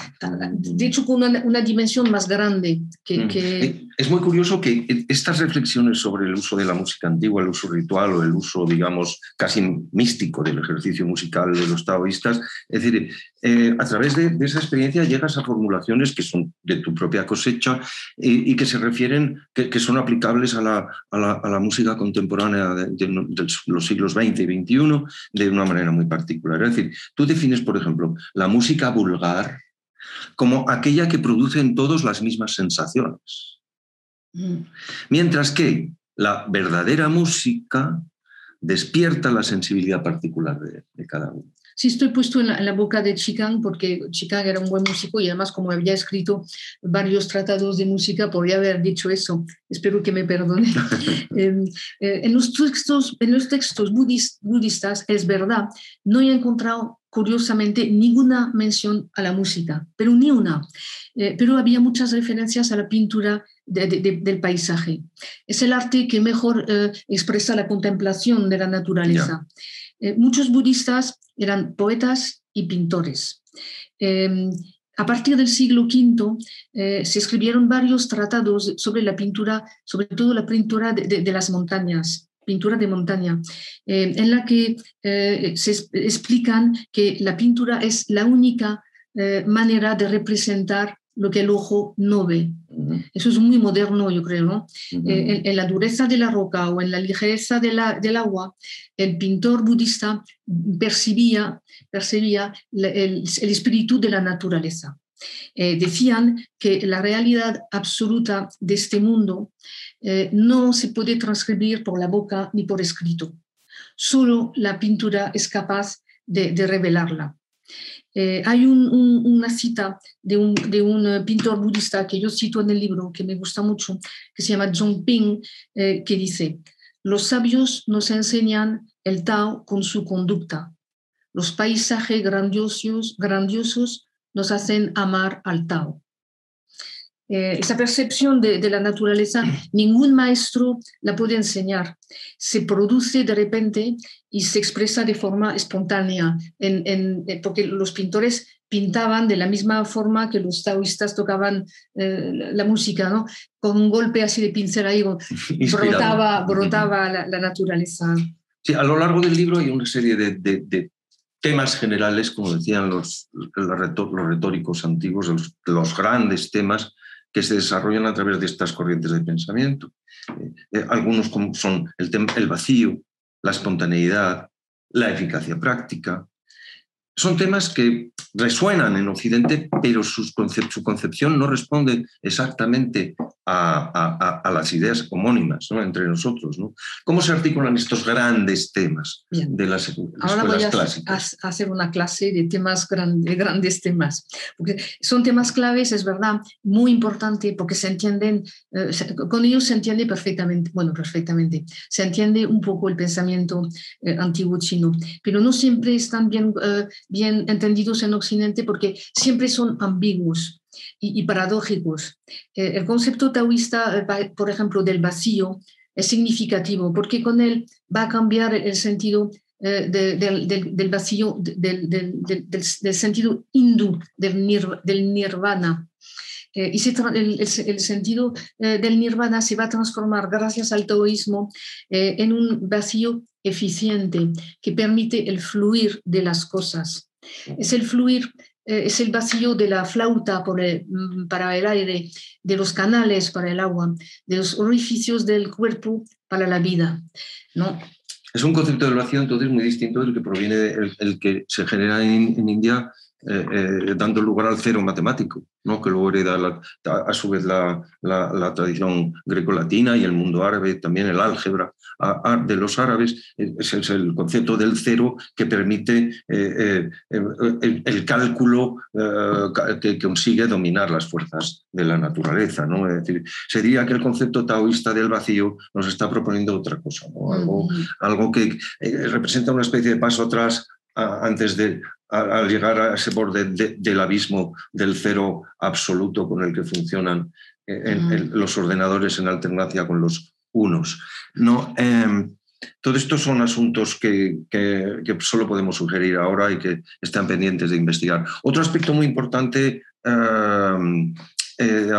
de hecho con una, dimensión más grande. Que, mm. Es muy curioso que estas reflexiones sobre el uso de la música antigua, el uso ritual o el uso, digamos, casi místico del ejercicio musical de los taoístas, es decir, eh, a través de, esa experiencia llegas a formulaciones que son de tu propia cosecha y, que se refieren, que, son aplicables a la, música contemporánea de, los siglos XX y XXI de una manera muy particular. Es decir, tú defines, por ejemplo, la música vulgar como aquella que produce en todos las mismas sensaciones. Mientras que la verdadera música despierta la sensibilidad particular de cada uno. Sí, estoy puesto en la, boca de Chicago porque Chicago era un buen músico y además como había escrito varios tratados de música, podría haber dicho eso. Espero que me perdone. *laughs* Em, eh, en, los textos, en los textos budistas, es verdad, no he encontrado curiosamente ninguna mención a la música, pero ni una. Eh, pero había muchas referencias a la pintura del paisaje. Es el arte que mejor eh, expresa la contemplación de la naturaleza. muchos budistas eran poetas y pintores. Em, a partir del siglo V eh, se escribieron varios tratados sobre la pintura, sobre todo la pintura de, las montañas, pintura de montaña, em, en la que eh, se explican que la pintura es la única eh, manera de representar lo que el ojo no ve. Eso es muy moderno, yo creo, ¿no? Eh, en, la dureza de la roca o en la ligereza de la, del agua, el pintor budista percibía, percibía el, espíritu de la naturaleza. Eh, decían que la realidad absoluta de este mundo eh, no se puede transcribir por la boca ni por escrito. Solo la pintura es capaz de, revelarla. Eh, hay una cita de un, pintor budista que yo cito en el libro, que me gusta mucho, que se llama Zhongping, eh, que dice, los sabios nos enseñan el Tao con su conducta. Los paisajes grandiosos, grandiosos nos hacen amar al Tao. Eh, esa percepción de, la naturaleza, ningún maestro la puede enseñar. Se produce de repente y se expresa de forma espontánea, en, eh, porque los pintores pintaban de la misma forma que los taoístas tocaban eh, la, música, ¿no? con un golpe así de pincel ahí, *laughs* brotaba, brotaba la, naturaleza. Sí, a lo largo del libro hay una serie de, temas generales, como decían los, los retóricos antiguos, los grandes temas que se desarrollan a través de estas corrientes de pensamiento. Eh, eh, algunos son el, el vacío, la espontaneidad, la eficacia práctica, son temas que resuenan en Occidente, pero su concepción no responde exactamente a, las ideas homónimas entre nosotros. ¿Cómo se articulan estos grandes temas de las escuelas Ahora voy a, hacer una clase de temas grandes, grandes temas, porque son temas claves, es verdad, muy importante porque se entienden, eh, con ellos se entiende perfectamente, bueno, perfectamente, se entiende un poco el pensamiento eh, antiguo chino, pero no siempre están bien... Eh, bien entendidos en Occidente porque siempre son ambiguos y, paradójicos. Eh, el concepto taoísta, eh, por ejemplo, del vacío es significativo porque con él va a cambiar el sentido eh, del, vacío, del, sentido hindú del, nirvana. y el, sentido del nirvana se va a transformar gracias al taoísmo en un vacío eficiente que permite el fluir de las cosas. Es el fluir, eh, es el vacío de la flauta mm, para el aire, de los canales para el agua, de los orificios del cuerpo para la vida. ¿no? Es un concepto del vacío entonces muy distinto del que proviene, el, que se genera en India eh, eh, dando lugar al cero matemático, ¿no? que luego hereda a su vez la, la, tradición grecolatina y el mundo árabe, también el álgebra de los árabes, es, es, el concepto del cero que permite eh, el, cálculo que consigue dominar las fuerzas de la naturaleza. ¿no? Es decir, sería que el concepto taoísta del vacío nos está proponiendo otra cosa, algo, algo que representa una especie de paso atrás antes de al llegar a ese borde del abismo del cero absoluto con el que funcionan eh, mm. los ordenadores en alternancia con los unos. No, em, todo esto son asuntos que, solo podemos sugerir ahora y que están pendientes de investigar. Otro aspecto muy importante em, eh,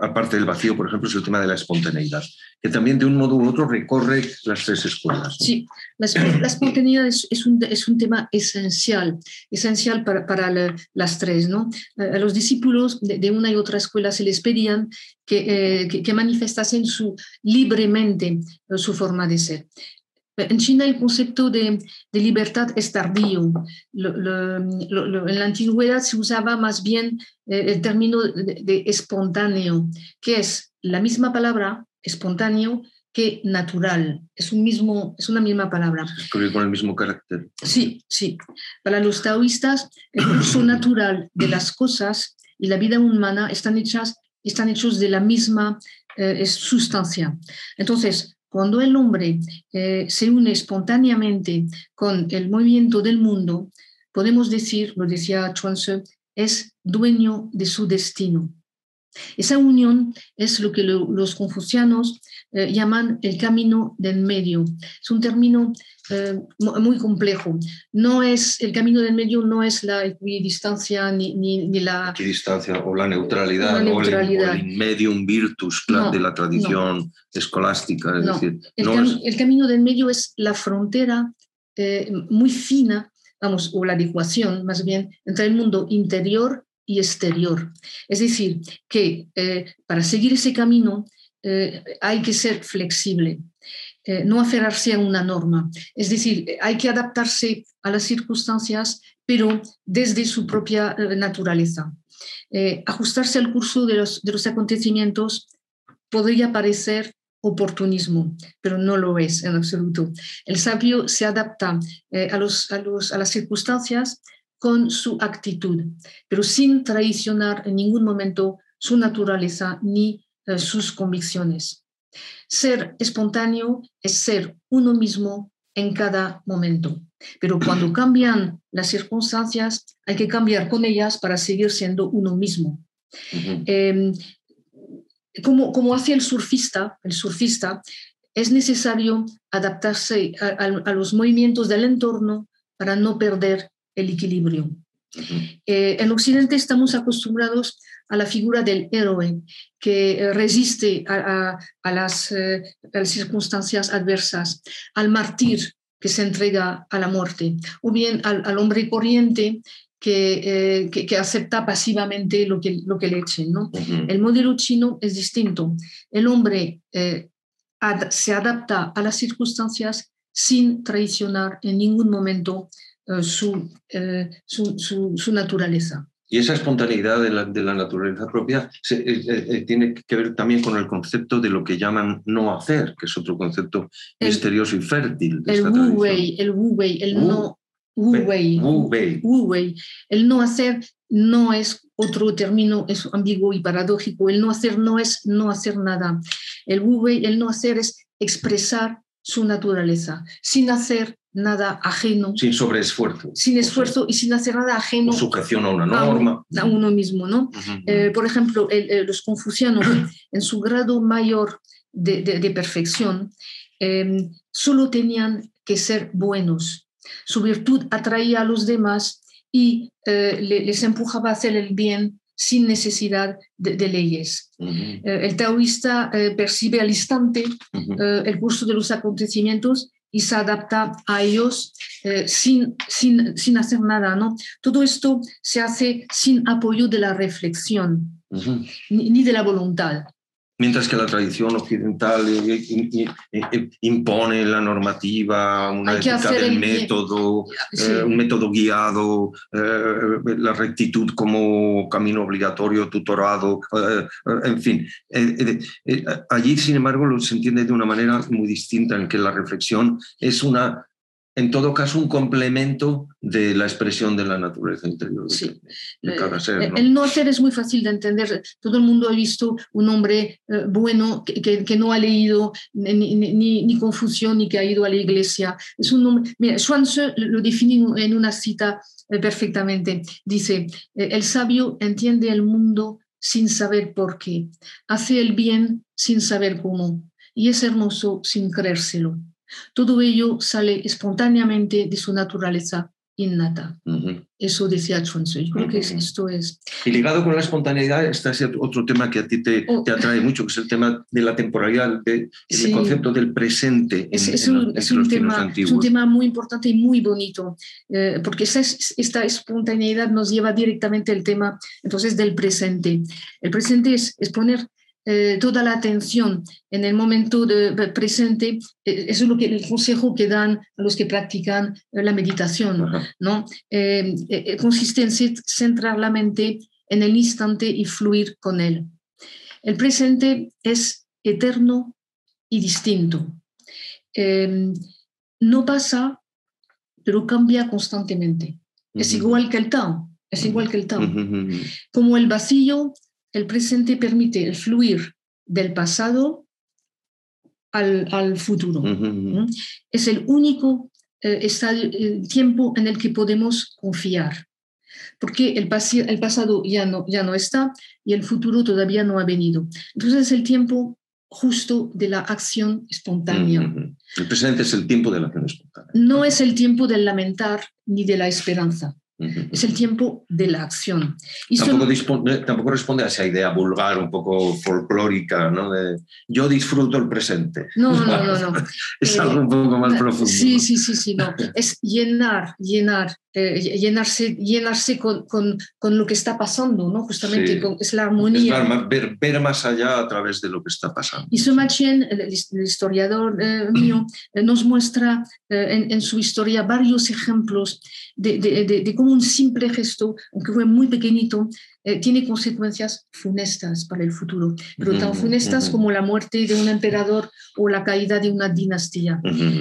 aparte del vacío, por ejemplo, es el tema de la espontaneidad, que también de un modo u otro recorre las tres escuelas. Sí, la, *clears throat* espontaneidad es, un, es, un, tema esencial, esencial para, para las tres. ¿no? A los discípulos de, una y otra escuela se les pedían que, eh, que manifestasen su, libremente su forma de ser. En China el concepto de, libertad es tardío. en la antigüedad se usaba más bien eh, el término de, espontáneo, que es la misma palabra, espontáneo, que natural. Es, un mismo, es una misma palabra. Con el mismo carácter. Sí, sí. Para los taoístas, el curso natural de las cosas y la vida humana están, hechas, están hechos de la misma eh, sustancia. Entonces, cuando el hombre eh, se une espontáneamente con el movimiento del mundo, podemos decir, lo decía Chuanze, es dueño de su destino. Esa unión es lo que los confucianos eh, llaman el camino del medio. Es un término eh, muy complejo. No es, el camino del medio no es la equidistancia ni, ni, la... Equidistancia o la neutralidad, O, el, medium virtus de la tradición escolástica. Es decir, el, camino del medio es la frontera eh, muy fina, vamos, o la adecuación más bien, entre el mundo interior y exterior. Es decir, que eh, para seguir ese camino hay que ser flexible. Eh, no aferrarse a una norma. Es decir, hay que adaptarse a las circunstancias, pero desde su propia eh, naturaleza. Eh, ajustarse al curso de los, de los acontecimientos podría parecer oportunismo, pero no lo es en absoluto. El sabio se adapta a, los, a, los, a las circunstancias con su actitud, pero sin traicionar en ningún momento su naturaleza ni sus convicciones. Ser espontáneo es ser uno mismo en cada momento. Pero cuando cambian las circunstancias, hay que cambiar con ellas para seguir siendo uno mismo. Em, como, como hace el surfista, el surfista, es necesario adaptarse a, los movimientos del entorno para no perder el equilibrio. Eh, en Occidente estamos acostumbrados a la figura del héroe que eh, resiste a, las, eh, las, circunstancias adversas, al mártir que se entrega a la muerte, o bien al, hombre corriente que, que, acepta pasivamente lo que, lo que le echen. ¿no? El modelo chino es distinto. El hombre se adapta a las circunstancias sin traicionar en ningún momento su, su, su naturaleza. Y esa espontaneidad de la, de la naturaleza propia se, eh, eh, eh, tiene que ver también con el concepto de lo que llaman no hacer, que es otro concepto misterioso y fértil. De el wu wei, el wu wei, el no wu wei, wu wei. El no hacer no es otro término, es ambiguo y paradójico. El no hacer no es no hacer nada. El wu wei, el no hacer es expresar su naturaleza, sin hacer nada ajeno. Sin sobreesfuerzo. Sin esfuerzo y sin hacer nada ajeno. sujeción a una norma. A, uno mismo, ¿no? Eh, por ejemplo, eh, los confucianos, *clears throat* en su grado mayor de, perfección, em, solo tenían que ser buenos. Su virtud atraía a los demás y eh, les empujaba a hacer el bien sin necesidad de, leyes. el taoísta percibe al instante el curso de los acontecimientos y se adapta a ellos eh, sin, sin, sin, hacer nada. ¿no? Todo esto se hace sin apoyo de la reflexión ni, de la voluntad. Mientras que la tradición occidental eh, eh, impone la normativa, una ética del método, un método guiado, la rectitud como camino obligatorio, tutorado, en fin. allí, sin embargo, se entiende de una manera muy distinta en que la reflexión es una en todo caso, un complemento de la expresión de la naturaleza interior de, cada ser. El no hacer es muy fácil de entender. Todo el mundo ha visto un hombre eh, bueno que, que, no ha leído ni, ni, ni, Confusión ni que ha ido a la iglesia. Es un hombre, mira, lo define en una cita eh, perfectamente. Dice, eh, el sabio entiende el mundo sin saber por qué, hace el bien sin saber cómo, y es hermoso sin creérselo. Todo ello sale espontáneamente de su naturaleza innata. Eso decía Chunsu. Yo creo que esto es. Y ligado con la espontaneidad está ese otro tema que a ti te, oh. te atrae mucho, que es el tema de la temporalidad, de, el concepto del presente es, un, tema, es, un, tema, muy importante y muy bonito, eh, porque esa, esta espontaneidad nos lleva directamente al tema entonces del presente. El presente es, es poner eh, toda la atención en el momento de, presente, eh, eso es lo que el consejo que dan a los que practican eh, la meditación, ¿no? consiste en centrar la mente en el instante y fluir con él. El presente es eterno y distinto. no pasa, pero cambia constantemente. Es igual que el Tao, es igual que el Tao. Como el vacío el presente permite el fluir del pasado al, futuro. Es el único eh, tiempo en el que podemos confiar, porque el, el pasado ya no, ya no está y el futuro todavía no ha venido. Entonces es el tiempo justo de la acción espontánea. El presente es el tiempo de la acción espontánea. No es el tiempo del lamentar ni de la esperanza. Es el tiempo de la acción. Y tampoco, responde a esa idea vulgar, un poco folclórica, ¿no? De yo disfruto el presente. No, no, no, no. *laughs* es algo un poco más profundo. Sí, sí, sí, sí, no. *laughs* Es llenar, llenar, eh, llenarse, llenarse con, con, con, lo que está pasando, ¿no? Justamente es la armonía. Es ver, ver, más allá a través de lo que está pasando. Y Somachien, el, el historiador eh, mío, eh, nos muestra en, en, su historia varios ejemplos de, de, de, cómo un simple gesto, aunque fue muy pequeñito, tiene consecuencias funestas para el futuro, pero tan funestas como la muerte de un emperador o la caída de una dinastía.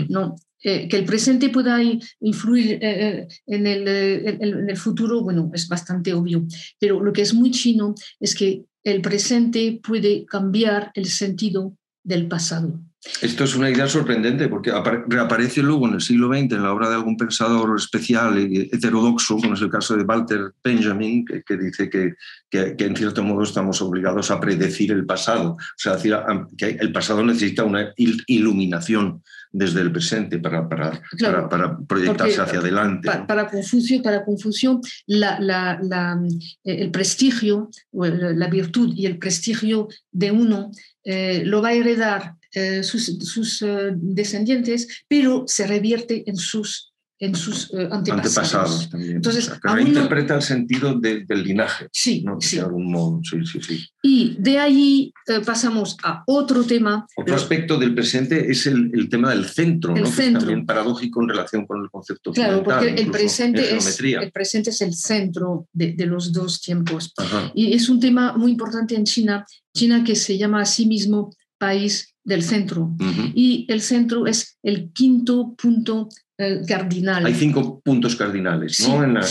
¿no? Eh, que el presente pueda influir eh, eh, en, el, en, el, futuro, bueno, es bastante obvio, pero lo que es muy chino es que el presente puede cambiar el sentido del pasado. Esto es una idea sorprendente porque reaparece luego en el siglo XX en la obra de algún pensador especial y heterodoxo, como es el caso de Walter Benjamin, que, dice que, que, en cierto modo estamos obligados a predecir el pasado. O sea, decir, que el pasado necesita una iluminación desde el presente para, para, para, proyectarse hacia adelante. Para, Confucio, para Confucio la, la, el prestigio, la virtud y el prestigio de uno eh, lo va a heredar eh, sus, sus eh, descendientes, pero se revierte en sus en sus antepasados. también. Entonces, interpreta el sentido del linaje. Sí, sí. De algún modo, sí, sí, sí. Y de ahí pasamos a otro tema. Otro aspecto del presente es el, el tema del centro, el ¿no? centro. es también paradójico en relación con el concepto Claro, porque el presente, es, el presente es el centro de, de los dos tiempos. Y es un tema muy importante en China China que se llama a sí mismo país del centro. Y el centro es el quinto punto eh, cardinal. Hay cinco puntos cardinales ¿no? en,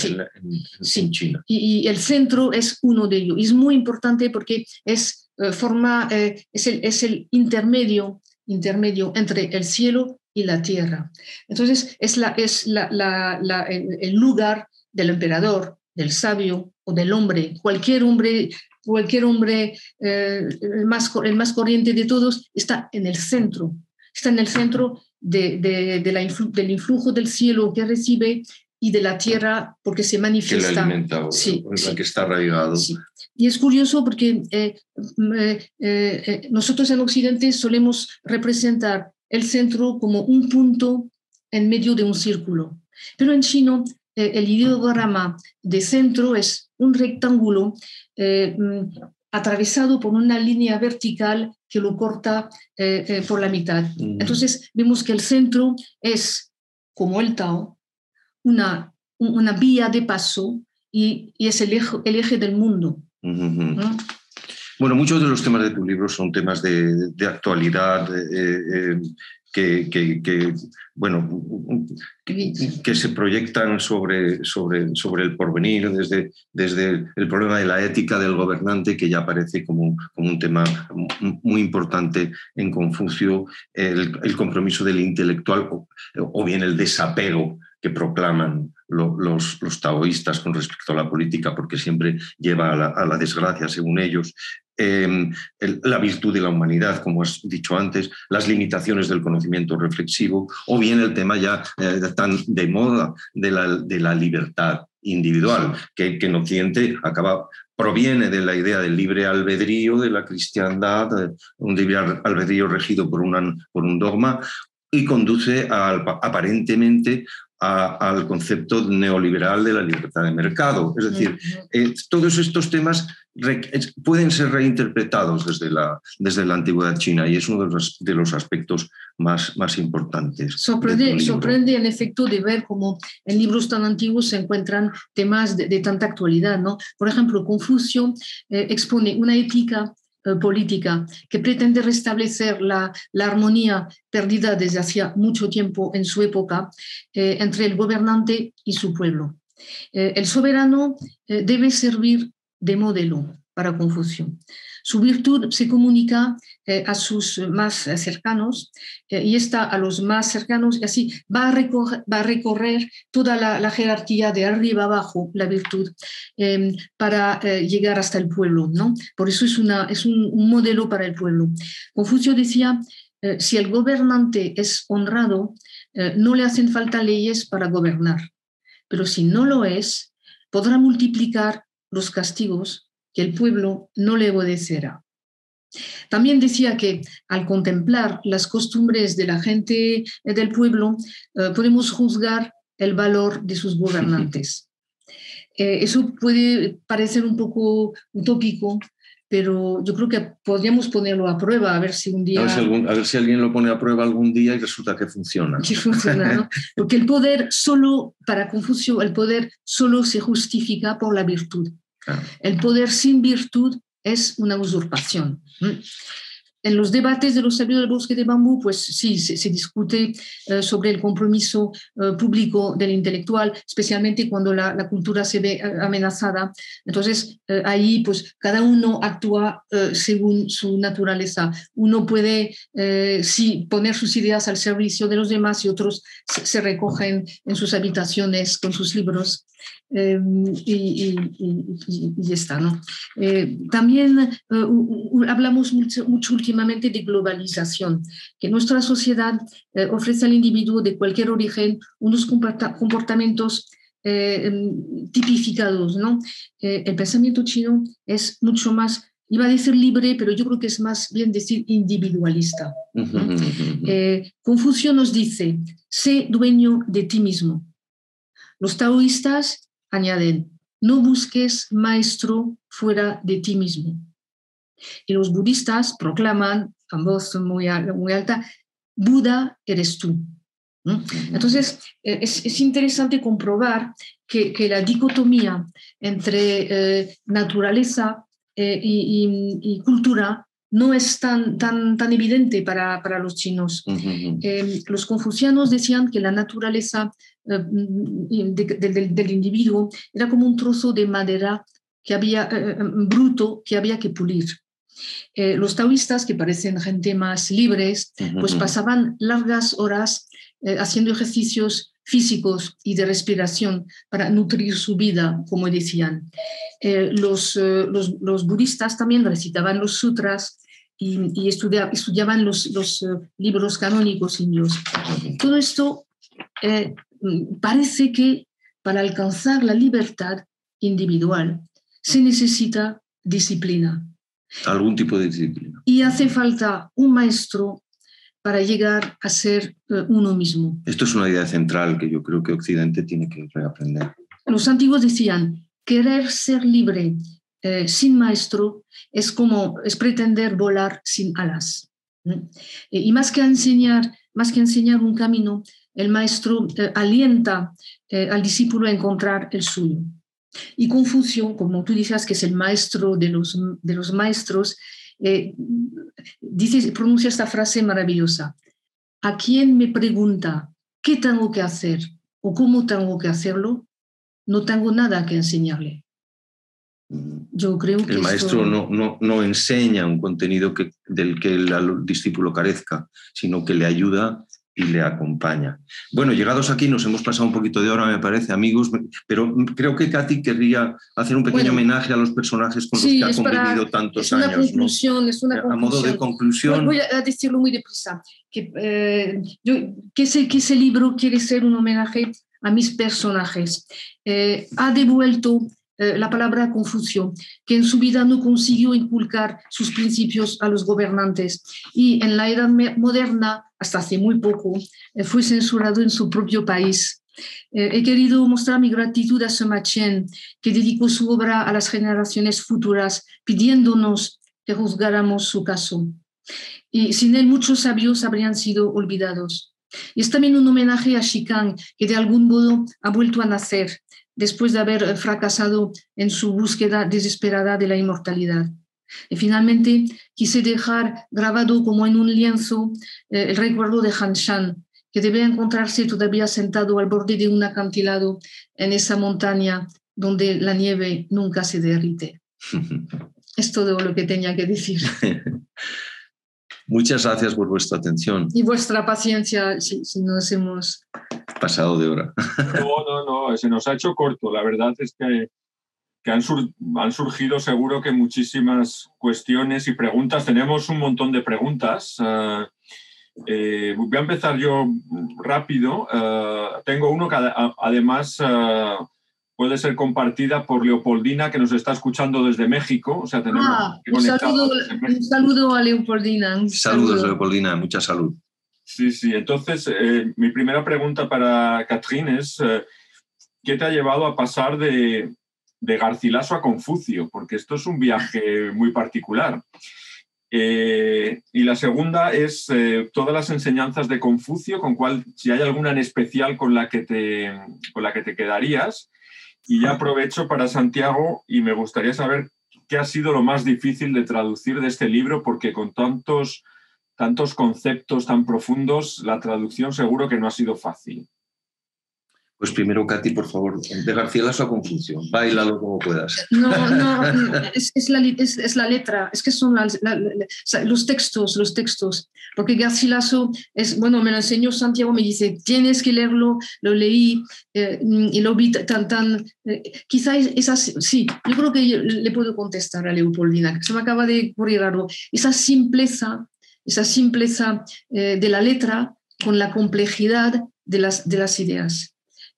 China. Y, el centro es uno de ellos. Y es muy importante porque es, eh, forma, eh, es, el, es el intermedio, intermedio entre el cielo y la tierra. Entonces es, la, es la, la, el lugar del emperador, del sabio o del hombre. Cualquier hombre cualquier hombre, eh, el, más, el más corriente de todos, está en el centro, está en el centro de, de, la del influjo del cielo que recibe y de la tierra porque se manifiesta. Que le alimenta, sí, la que está arraigado. Y es curioso porque eh, eh, nosotros en Occidente solemos representar el centro como un punto en medio de un círculo, pero en chino el ideograma de centro es un rectángulo eh, mm, atravesado por una línea vertical que lo corta eh, eh, por la mitad. Entonces vemos que el centro es, como el Tao, una, una vía de paso y, es el eje, el eje del mundo. Bueno, muchos de los temas de tu libro son temas de, actualidad, que, bueno, que se proyectan sobre, sobre, sobre el porvenir, desde, desde el problema de la ética del gobernante, que ya aparece como, como un tema muy importante en Confucio, el, compromiso del intelectual o, bien el desapego que proclaman los, los, taoístas con respecto a la política, porque siempre lleva a la, desgracia, según ellos. Em, la virtud de la humanidad, como has dicho antes, las limitaciones del conocimiento reflexivo, o bien el tema ya eh, tan de moda de la, libertad individual, que, que en Occidente proviene de la idea del libre albedrío de la cristiandad, un libre albedrío regido por un dogma, y conduce aparentemente al concepto neoliberal de la libertad de mercado. Es decir, eh, todos estos temas pueden ser reinterpretados desde la, desde la antigüedad china y es uno de los, de los aspectos más, más importantes. Sorprende, sorprende en efecto de ver cómo en libros tan antiguos se encuentran temas de, tanta actualidad. ¿no? Por ejemplo, Confucio eh, expone una ética política que pretende restablecer la, la, armonía perdida desde hacía mucho tiempo en su época eh, entre el gobernante y su pueblo. el soberano debe servir de modelo para Confucio. Su virtud se comunica eh, a sus más cercanos eh, y está a los más cercanos y así va a recorrer, va recorrer toda la, jerarquía de arriba abajo, la virtud, em, para eh, llegar hasta el pueblo. ¿no? Por eso es, una, es un, un modelo para el pueblo. Confucio decía, si el gobernante es honrado, no le hacen falta leyes para gobernar, pero si no lo es, podrá multiplicar los castigos que el pueblo no le obedecerá. También decía que al contemplar las costumbres de la gente del pueblo, eh, podemos juzgar el valor de sus gobernantes. *laughs* Eh, eso puede parecer un poco utópico, pero yo creo que podríamos ponerlo a prueba, a ver si un día... A ver si, alguien lo pone a prueba algún día y resulta que funciona. Que funciona, ¿no? Porque el poder solo, para Confucio, el poder solo se justifica por la virtud. El poder sin virtud es una usurpación. En los debates de los sabios del bosque de bambú, pues sí, se, discute eh, sobre el compromiso eh, público del intelectual, especialmente cuando la, cultura se ve eh, amenazada. Entonces, ahí, pues cada uno actúa según su naturaleza. Uno puede, sí, poner sus ideas al servicio de los demás y otros se recogen en sus habitaciones con sus libros. Em, y, y, está. ¿no? Eh, también eh, hablamos mucho, últimamente de globalización, que nuestra sociedad eh, ofrece al individuo de cualquier origen unos comportamientos em, tipificados. ¿no? el pensamiento chino es mucho más iba a decir libre, pero yo creo que es más bien decir individualista. Confucio nos dice, sé dueño de ti mismo. Los taoístas añaden, no busques maestro fuera de ti mismo. Y los budistas proclaman, a voz muy, muy alta, Buda eres tú. Entonces, eh, es, interesante comprobar que, la dicotomía entre eh, naturaleza eh, y, cultura no es tan, tan, tan evidente para, para los chinos. Em, los confucianos decían que la naturaleza eh, del individuo era como un trozo de madera que había, eh, eh, bruto que había que pulir. Los taoístas, que parecen gente más libres, pues pasaban largas horas haciendo ejercicios físicos y de respiración para nutrir su vida, como decían. los, los, los, budistas también recitaban los sutras y, estudiaban los, los eh, libros canónicos indios. Todo esto eh, parece que para alcanzar la libertad individual se necesita disciplina. Algún tipo de disciplina. Y hace falta un maestro para llegar a ser eh, uno mismo. Esto es una idea central que yo creo que Occidente tiene que reaprender. Los antiguos decían, querer ser libre eh, sin maestro es como es pretender volar sin alas. Y más que enseñar, más que enseñar un camino, el maestro eh, alienta eh, al discípulo a encontrar el suyo. Y Confucio, como tú dices, que es el maestro de los, de los maestros, dice, pronuncia esta frase maravillosa. A quien me pregunta qué tengo que hacer o cómo tengo que hacerlo, no tengo nada que enseñarle. Yo creo que el maestro no, no, no, enseña un contenido que, del que el discípulo carezca, sino que le ayuda y le acompaña. Bueno, llegados aquí nos hemos pasado un poquito de hora, me parece, amigos, pero creo que Katy querría hacer un pequeño homenaje a los personajes con los que ha convivido tantos es una años. Conclusión, Es una a modo de conclusión. Voy a decirlo muy deprisa, que, eh, yo, que, ese, que ese libro quiere ser un homenaje a mis personajes. Eh, ha devuelto eh, la palabra Confucio, que en su vida no consiguió inculcar sus principios a los gobernantes y en la edad moderna, hasta hace muy poco, eh, fue censurado en su propio país. Eh, he querido mostrar mi gratitud a Semachien, que dedicó su obra a las generaciones futuras, pidiéndonos que juzgáramos su caso. Y sin él muchos sabios habrían sido olvidados. Y es también un homenaje a Chican, que de algún modo ha vuelto a nacer después de haber fracasado en su búsqueda desesperada de la inmortalidad. Y finalmente quise dejar grabado como en un lienzo eh, el recuerdo de Han Shan, que debe encontrarse todavía sentado al borde de un acantilado en esa montaña donde la nieve nunca se derrite. *laughs* es todo lo que tenía que decir. *laughs* Muchas gracias por vuestra atención. Y vuestra paciencia si, nos hemos pasado de hora. No, no, no, se nos ha hecho corto. La verdad es que, que han, han, surgido seguro que muchísimas cuestiones y preguntas. Tenemos un montón de preguntas. Eh, eh, voy a empezar yo rápido. Eh, tengo uno que además puede ser compartida por Leopoldina, que nos está escuchando desde México. O sea, tenemos ah, un, saludo, a Leopoldina. Saludos, Leopoldina, mucha salud. Sí, sí. Entonces, eh, mi primera pregunta para Catherine es, eh, ¿qué te ha llevado a pasar de, de, Garcilaso a Confucio? Porque esto es un viaje *laughs* muy particular. Eh, y la segunda es todas las enseñanzas de Confucio, con cuál, si hay alguna en especial con la que te, con la que te quedarías. Y ya aprovecho para Santiago y me gustaría saber qué ha sido lo más difícil de traducir de este libro, porque con tantos, tantos conceptos tan profundos, la traducción seguro que no ha sido fácil. Pues primero, Katy, por favor, de García Lasso a Confucio, bailalo como puedas. No, no, es, la, es, la, letra, es que son los textos, los textos, porque García Lasso es, bueno, me lo enseñó Santiago, me dice, tienes que leerlo, lo leí eh, y lo vi tan, tan, eh, quizá es, así, sí, yo creo que le puedo contestar a Leopoldina, se me acaba de ocurrir algo, esa simpleza, esa simpleza eh, de la letra con la complejidad de las, de las ideas.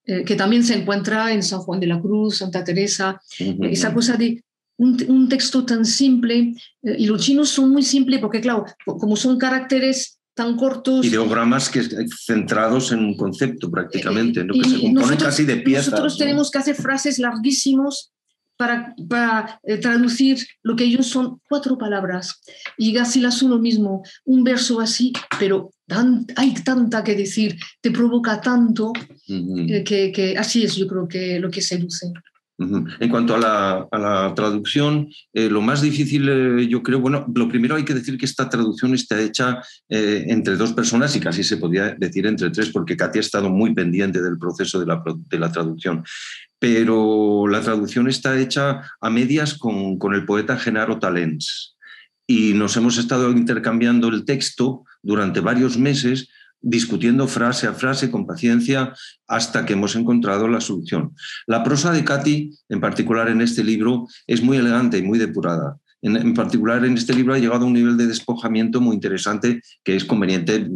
Eh, que también se encuentra en San Juan de la Cruz, Santa Teresa, eh, esa cosa de un, texto tan simple, eh, y los chinos son muy simples porque, claro, como son caracteres tan cortos. Ideogramas que centrados en un concepto prácticamente, ¿no? que se componen casi de piezas. Nosotros tenemos que hacer frases larguísimos para, para traducir lo que ellos son cuatro palabras. Y Garcilaso lo mismo, un verso así, pero hay tanta que decir, te provoca tanto, eh, que, así es yo creo que lo que seduce. En cuanto a la, traducción, eh, lo más difícil, eh, yo creo, bueno, lo primero hay que decir que esta traducción está hecha entre dos personas y casi se podría decir entre tres, porque Katy ha estado muy pendiente del proceso de la, de la traducción. Pero la traducción está hecha a medias con, con el poeta Genaro Talens y nos hemos estado intercambiando el texto durante varios meses discutiendo frase a frase con paciencia hasta que hemos encontrado la solución. La prosa de Katy, en particular en este libro, es muy elegante y muy depurada. En, particular en este libro ha llegado a un nivel de despojamiento muy interesante que es conveniente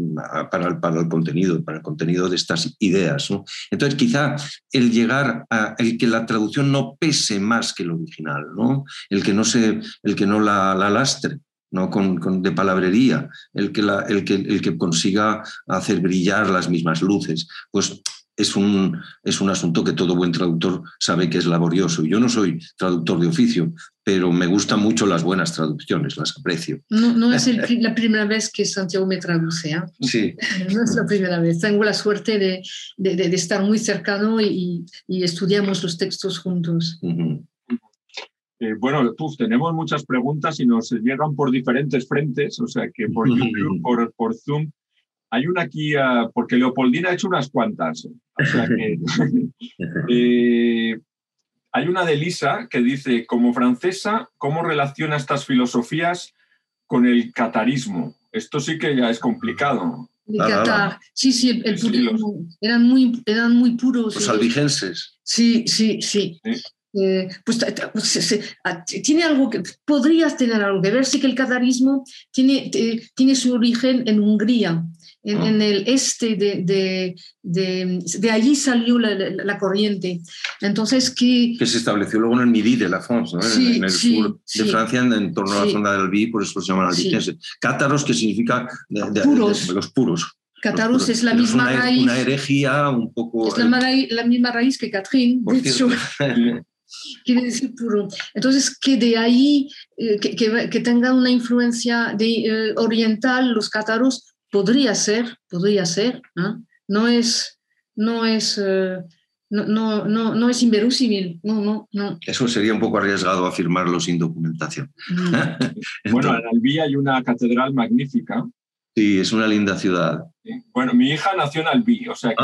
para el, para el contenido, para el contenido de estas ideas. Entonces, quizá el llegar a el que la traducción no pese más que el original, ¿no? el que no, se, el que no la, la lastre no con, de palabrería, el que, la, el, que, el que consiga hacer brillar las mismas luces. Pues es un, es un asunto que todo buen traductor sabe que es laborioso. Yo no soy traductor de oficio, pero me gustan mucho las buenas traducciones, las aprecio. No, es *laughs* la primera vez que Santiago me traduce. ¿eh? Sí. *laughs* No es la primera vez. Tengo la suerte de, de, estar muy cercano y, y, estudiamos los textos juntos. Eh, bueno, tenemos muchas preguntas y nos llegan por diferentes frentes, o sea que por *laughs* YouTube, por, por Zoom. Hay una aquí, ah, porque Leopoldina ha hecho unas cuantas. O sea que, eh, hay una de Lisa que dice, como francesa, ¿cómo relaciona estas filosofías con el catarismo? Esto sí que ya es complicado. Qatar. Sí, sí, el, purismo. Eran, muy, eran muy puros. Los albigenses. Sí, sí, sí. Eh, pues, pues ah, tiene algo que podrías tener algo que ver, sí que el catarismo tiene, tiene su origen en Hungría, en, ah. en el este de, de, de, allí salió la, la, corriente. Entonces, que... Que se estableció luego en el Midi de la France, ¿no? en, el sur de Francia, en, torno a la zona del Albi, por eso se llaman albigenses. Cátaros, que significa puros. los puros. Cátaros es la misma una, raíz. Una herejía un poco. Es la, la misma raíz que Catherine, de hecho. *laughs* quiere decir puro. Entonces, que de ahí, eh, que, que, tenga una influencia de, eh, oriental los cátaros, podría ser, podría ser, ¿no? No es, no es, eh, no, no, no, no, es inverosímil, no, no, no. Eso sería un poco arriesgado afirmarlo sin documentación. Mm. *laughs* bueno, en Albi hay una catedral magnífica Sí, es una linda ciudad. Bueno, mi hija nació en Albi, o sea que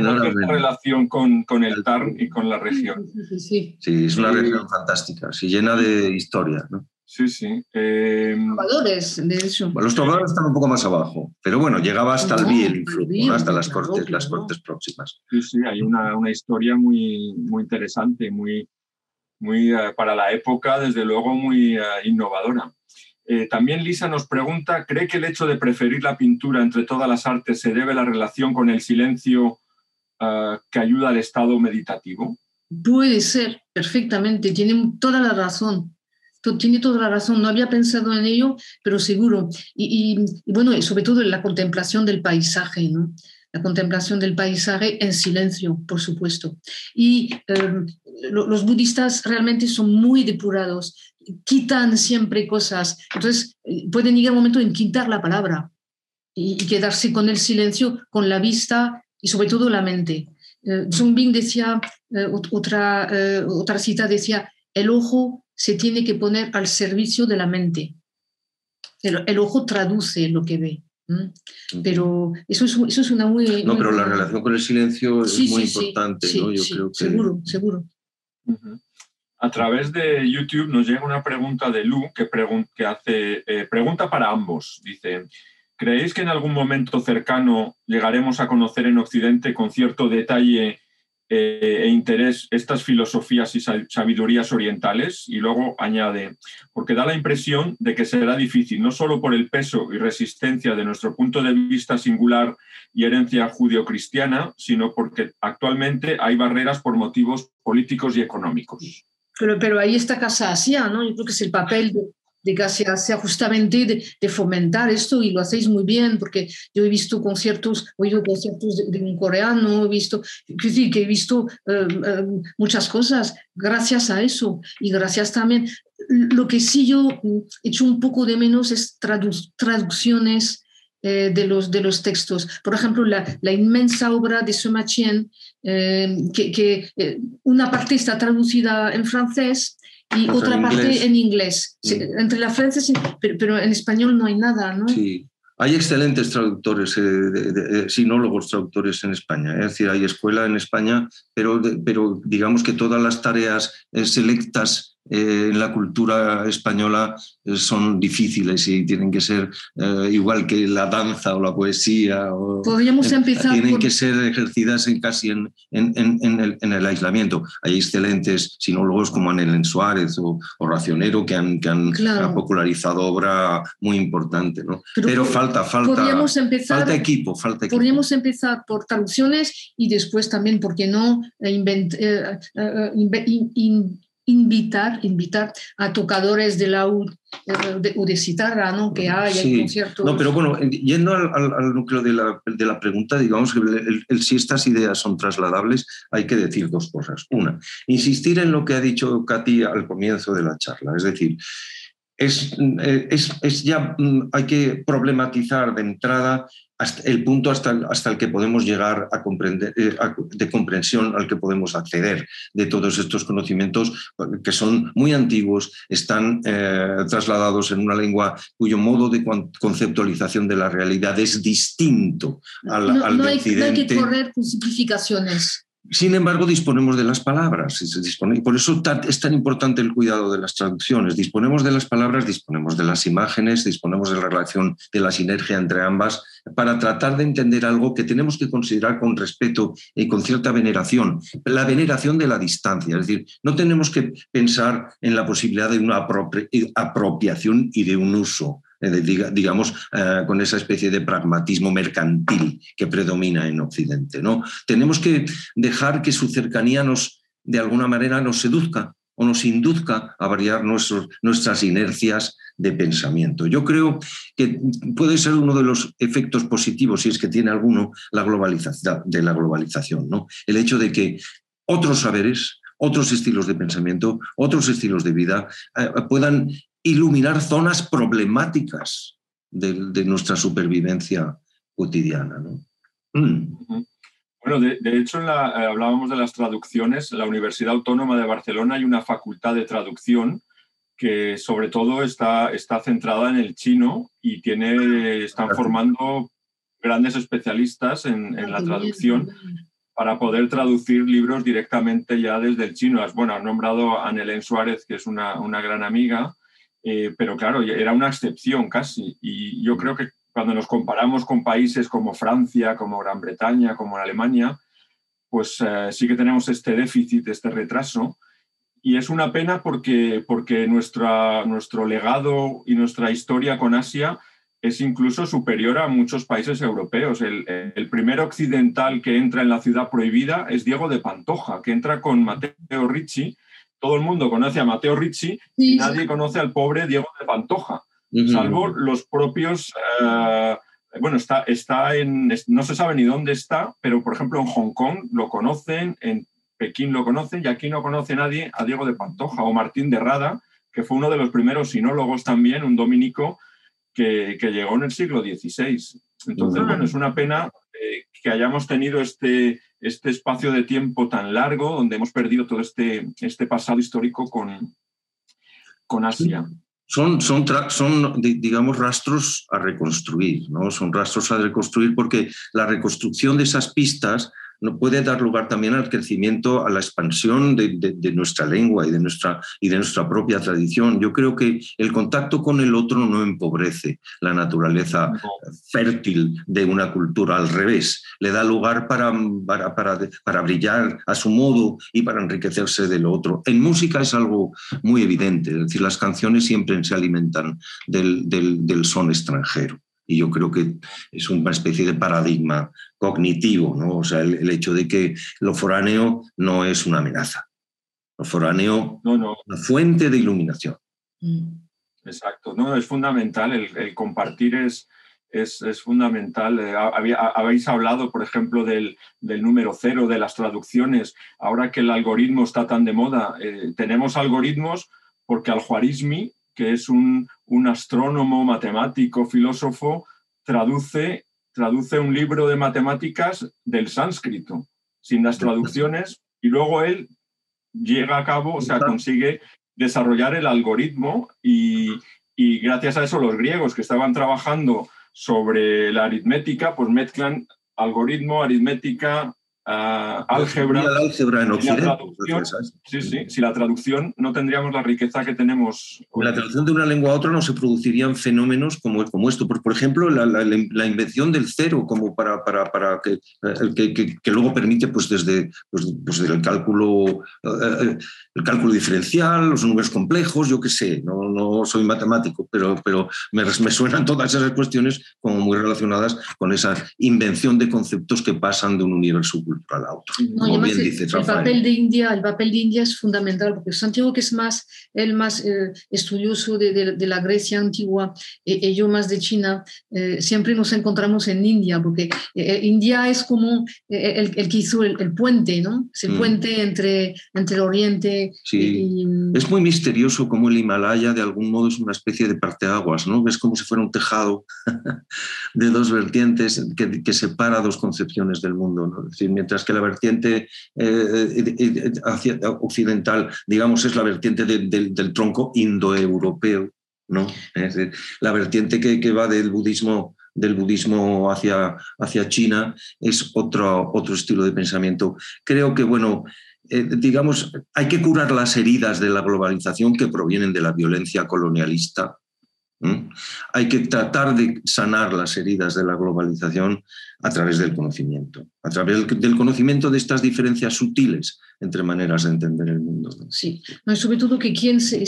no tengo relación con, con, el Tarn y con la región. Sí, es una región fantástica, sí, llena de historia. ¿no? Sí, sí. Eh... de eso. los trovadores están un poco más abajo, pero bueno, llegaba hasta Albi el influjo, hasta las cortes, las cortes próximas. Sí, sí, hay una, una historia muy, muy interesante, muy, muy uh, para la época, desde luego, muy uh, innovadora. Eh, también Lisa nos pregunta, ¿cree que el hecho de preferir la pintura entre todas las artes se debe a la relación con el silencio uh, que ayuda al estado meditativo? Puede ser, perfectamente, tiene toda la razón. Tiene toda la razón, no había pensado en ello, pero seguro. Y, y, bueno, sobre todo en la contemplación del paisaje, ¿no? la contemplación del paisaje en silencio, por supuesto. Y eh, los budistas realmente son muy depurados quitan siempre cosas. Entonces, eh, pueden llegar un momento en quitar la palabra y, quedarse con el silencio, con la vista y sobre todo la mente. Eh, Bing decía, eh, otra, eh, otra cita decía, el ojo se tiene que poner al servicio de la mente. El, ojo traduce lo que ve. Pero eso es, eso es una muy... No, pero la relación con el silencio es muy importante, ¿no? Yo creo que... Seguro, seguro. A través de YouTube nos llega una pregunta de Lu que, que hace eh, pregunta para ambos. Dice, ¿creéis que en algún momento cercano llegaremos a conocer en Occidente con cierto detalle eh, e interés estas filosofías y sabidurías orientales? Y luego añade, porque da la impresión de que será difícil, no solo por el peso y resistencia de nuestro punto de vista singular y herencia judio-cristiana, sino porque actualmente hay barreras por motivos políticos y económicos. Pero, pero ahí está Casa Asia, ¿no? Yo creo que es el papel de, de Casa Asia justamente de, fomentar esto y lo hacéis muy bien porque yo he visto conciertos, he oído conciertos de, un coreano, he visto, que, que he visto eh, eh, muchas cosas gracias a eso y gracias también. Lo que sí yo he hecho un poco de menos es traducciones eh, de, los, de los textos. Por ejemplo, la, la inmensa obra de Chien, eh, que, que eh, una parte está traducida en francés y otra, parte en inglés. Mm. Entre la francés, pero, pero, en español no hay nada, ¿no? Sí. Hay excelentes traductores, de, sinólogos traductores en España. Es decir, hay escuela en España, pero, pero digamos que todas las tareas selectas eh, en la cultura española eh, son difíciles y tienen que ser eh, igual que la danza o la poesía. O, Podríamos empezar. Tienen que ser ejercidas en, casi en, en, en, el, en, el, aislamiento. Hay excelentes sinólogos como Anelén Suárez o, o, Racionero que han, que han popularizado obra muy importante. ¿no? Pero, falta, falta, empezar, falta equipo. Falta equipo. Podríamos empezar por traducciones y después también, ¿por qué no? Invent, invitar, invitar a tocadores de la eh, de, de citarra, ¿no? Que hay, sí. conciertos. No, pero bueno, yendo al, al, núcleo de la, de la, pregunta, digamos que el, si estas ideas son trasladables, hay que decir dos cosas. Una, insistir en lo que ha dicho Katy al comienzo de la charla, es decir, es, eh, es, es, ya mm, hay que problematizar de entrada el punto hasta el, hasta el que podemos llegar a comprender, eh, de comprensión al que podemos acceder de todos estos conocimientos que son muy antiguos, están eh, trasladados en una lengua cuyo modo de conceptualización de la realidad es distinto al, no, al no hay, no hay que correr con simplificaciones. Sin embargo, disponemos de las palabras. Y por eso es tan importante el cuidado de las traducciones. Disponemos de las palabras, disponemos de las imágenes, disponemos de la relación, de la sinergia entre ambas, para tratar de entender algo que tenemos que considerar con respeto y con cierta veneración. La veneración de la distancia. Es decir, no tenemos que pensar en la posibilidad de una apropiación y de un uso digamos, eh, con esa especie de pragmatismo mercantil que predomina en Occidente. ¿no? Tenemos que dejar que su cercanía nos, de alguna manera, nos seduzca o nos induzca a variar nuestras inercias de pensamiento. Yo creo que puede ser uno de los efectos positivos, si es que tiene alguno, la globalización, de la globalización, ¿no? El hecho de que otros saberes, otros estilos de pensamiento, otros estilos de vida eh, puedan iluminar zonas problemáticas de, nuestra supervivencia cotidiana. Mm. Bueno, de, hecho, eh, hablábamos de las traducciones. En la Universidad Autónoma de Barcelona hay una facultad de traducción que sobre todo está, está centrada en el chino y tiene, están formando grandes especialistas en, en la traducción para poder traducir libros directamente ya desde el chino. Bueno, has nombrado a Anelén Suárez, que es una, una gran amiga, eh, pero claro, era una excepción casi. Y yo creo que cuando nos comparamos con países como Francia, como Gran Bretaña, como Alemania, pues eh, sí que tenemos este déficit, este retraso. Y es una pena porque, porque nuestra, nuestro legado y nuestra historia con Asia es incluso superior a muchos países europeos. El, el, primer occidental que entra en la ciudad prohibida es Diego de Pantoja, que entra con Mateo Ricci todo el mundo conoce a Mateo Ricci y nadie conoce al pobre Diego de Pantoja, salvo los propios... Eh, bueno, está, está en... No se sabe ni dónde está, pero por ejemplo en Hong Kong lo conocen, en Pekín lo conocen y aquí no conoce nadie a Diego de Pantoja o Martín de Rada, que fue uno de los primeros sinólogos también, un dominico que, llegó en el siglo XVI. Entonces, bueno, es una pena eh, que hayamos tenido este, este espacio de tiempo tan largo donde hemos perdido todo este, este pasado histórico con, con Asia. Son, son, son, digamos, rastros a reconstruir, ¿no? Son rastros a reconstruir porque la reconstrucción de esas pistas puede dar lugar también al crecimiento, a la expansión de, nuestra lengua y de nuestra, y de nuestra propia tradición. Yo creo que el contacto con el otro no empobrece la naturaleza fértil de una cultura, al revés, le da lugar para, para, para, brillar a su modo y para enriquecerse del otro. En música es algo muy evidente, es decir, las canciones siempre se alimentan del, del son extranjero. Y yo creo que es una especie de paradigma cognitivo, ¿no? O sea, el, hecho de que lo foráneo no es una amenaza. Lo foráneo no, no. una fuente de iluminación. Mm. Exacto, no, es fundamental, el, compartir es, es, es fundamental. Eh, habéis hablado, por ejemplo, del, del, número cero, de las traducciones. Ahora que el algoritmo está tan de moda, eh, tenemos algoritmos porque al Juarismi que es un, astrónomo, matemático, filósofo, traduce, traduce un libro de matemáticas del sánscrito, sin las traducciones, y luego él llega a cabo, o sea, consigue desarrollar el algoritmo y, y gracias a eso los griegos que estaban trabajando sobre la aritmética, pues mezclan algoritmo, aritmética, álgebra. álgebra en Occidente. sí, sí, si la traducción no tendríamos la riqueza que tenemos. En la traducción de una lengua a otra no se producirían fenómenos como, como esto. Por, por ejemplo, la, la, invención del cero, como para, para, para que, que, que, luego permite, pues desde, pues, pues el cálculo, eh, el cálculo diferencial, los números complejos, yo qué sé, no, no soy matemático, pero, pero me, me suenan todas esas cuestiones como muy relacionadas con esa invención de conceptos que pasan de un universo el, papel de India, el papel de India es fundamental porque Santiago que es más el más eh, estudioso de, de, la Grecia antigua eh, y yo más de China, eh, siempre nos encontramos en India porque India es como el, el, que hizo el, puente, ¿no? Es el mm. puente entre, entre el Oriente sí. Es muy misterioso como el Himalaya de algún modo es una especie de parteaguas, ¿no? Es como si fuera un tejado *laughs* de dos vertientes que, que separa dos concepciones del mundo, ¿no? Es decir, mientras que la vertiente eh, occidental, digamos, es la vertiente del tronco indoeuropeo, ¿no? la vertiente que, va del budismo del budismo hacia, China, es otro, otro estilo de pensamiento. Creo que, bueno, eh, digamos, hay que curar las heridas de la globalización que provienen de la violencia colonialista hay que tratar de sanar las heridas de la globalización a través del conocimiento, a través del conocimiento de estas diferencias sutiles entre maneras de entender el mundo. Sí, sobre todo que quien se,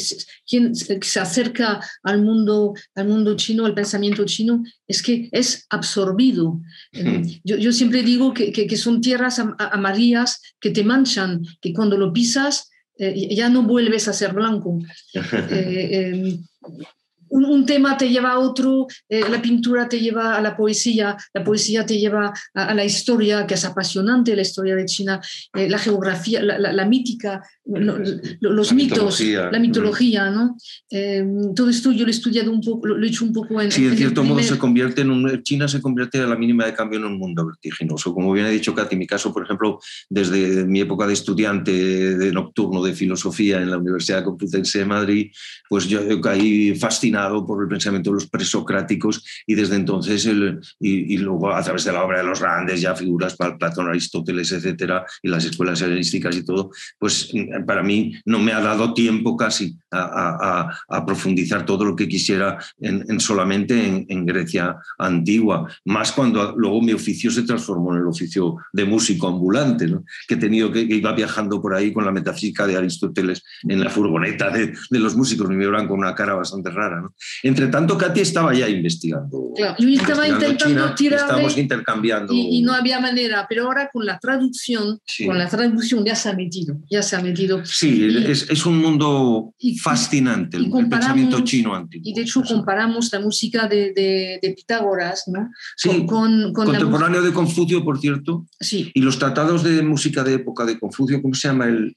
quien se acerca al mundo, al mundo chino, al pensamiento chino, es que es absorbido. Hmm. Yo, siempre digo que, que, son tierras amarillas que te manchan, que cuando lo pisas eh, ya no vuelves a ser blanco. *laughs* Eh, em, un, tema te lleva a otro, eh, la pintura te lleva a la poesía, la poesía te lleva a, la historia, que es apasionante, la historia de China, eh, la geografía, la, mítica, los mitos, la mitología, ¿no? Em, todo esto yo lo he estudiado un poco, lo he hecho un poco en... Sí, en, cierto modo se convierte en un... China se convierte a la mínima de cambio en un mundo vertiginoso. Como bien ha dicho Katy, mi caso, por ejemplo, desde mi época de estudiante de nocturno de filosofía en la Universidad Complutense de Madrid, pues yo caí fascinado por el pensamiento de los presocráticos y desde entonces, el, y, luego a través de la obra de los grandes ya figuras, para Platón, Aristóteles, etcétera, y las escuelas helenísticas y todo, pues para mí no me ha dado tiempo casi a, profundizar todo lo que quisiera en, solamente en, Grecia antigua, más cuando luego mi oficio se transformó en el oficio de músico ambulante, que he tenido que, iba viajando por ahí con la metafísica de Aristóteles en la furgoneta de, de los músicos, me vieron con una cara bastante rara. ¿no? Entre tanto, Katy estaba ya investigando. Claro, yo estaba intentando tirar. Estábamos intercambiando. Y, no había manera, pero ahora con la traducción, con la traducción ya se ha metido. Ya se ha metido. Sí, es, es, un mundo fascinante, el, pensamiento chino antiguo. Y de hecho, comparamos la música de, de, Pitágoras, ¿no? Sí, con, contemporáneo de Confucio, por cierto. Sí. Y los tratados de música de época de Confucio, ¿cómo se llama el,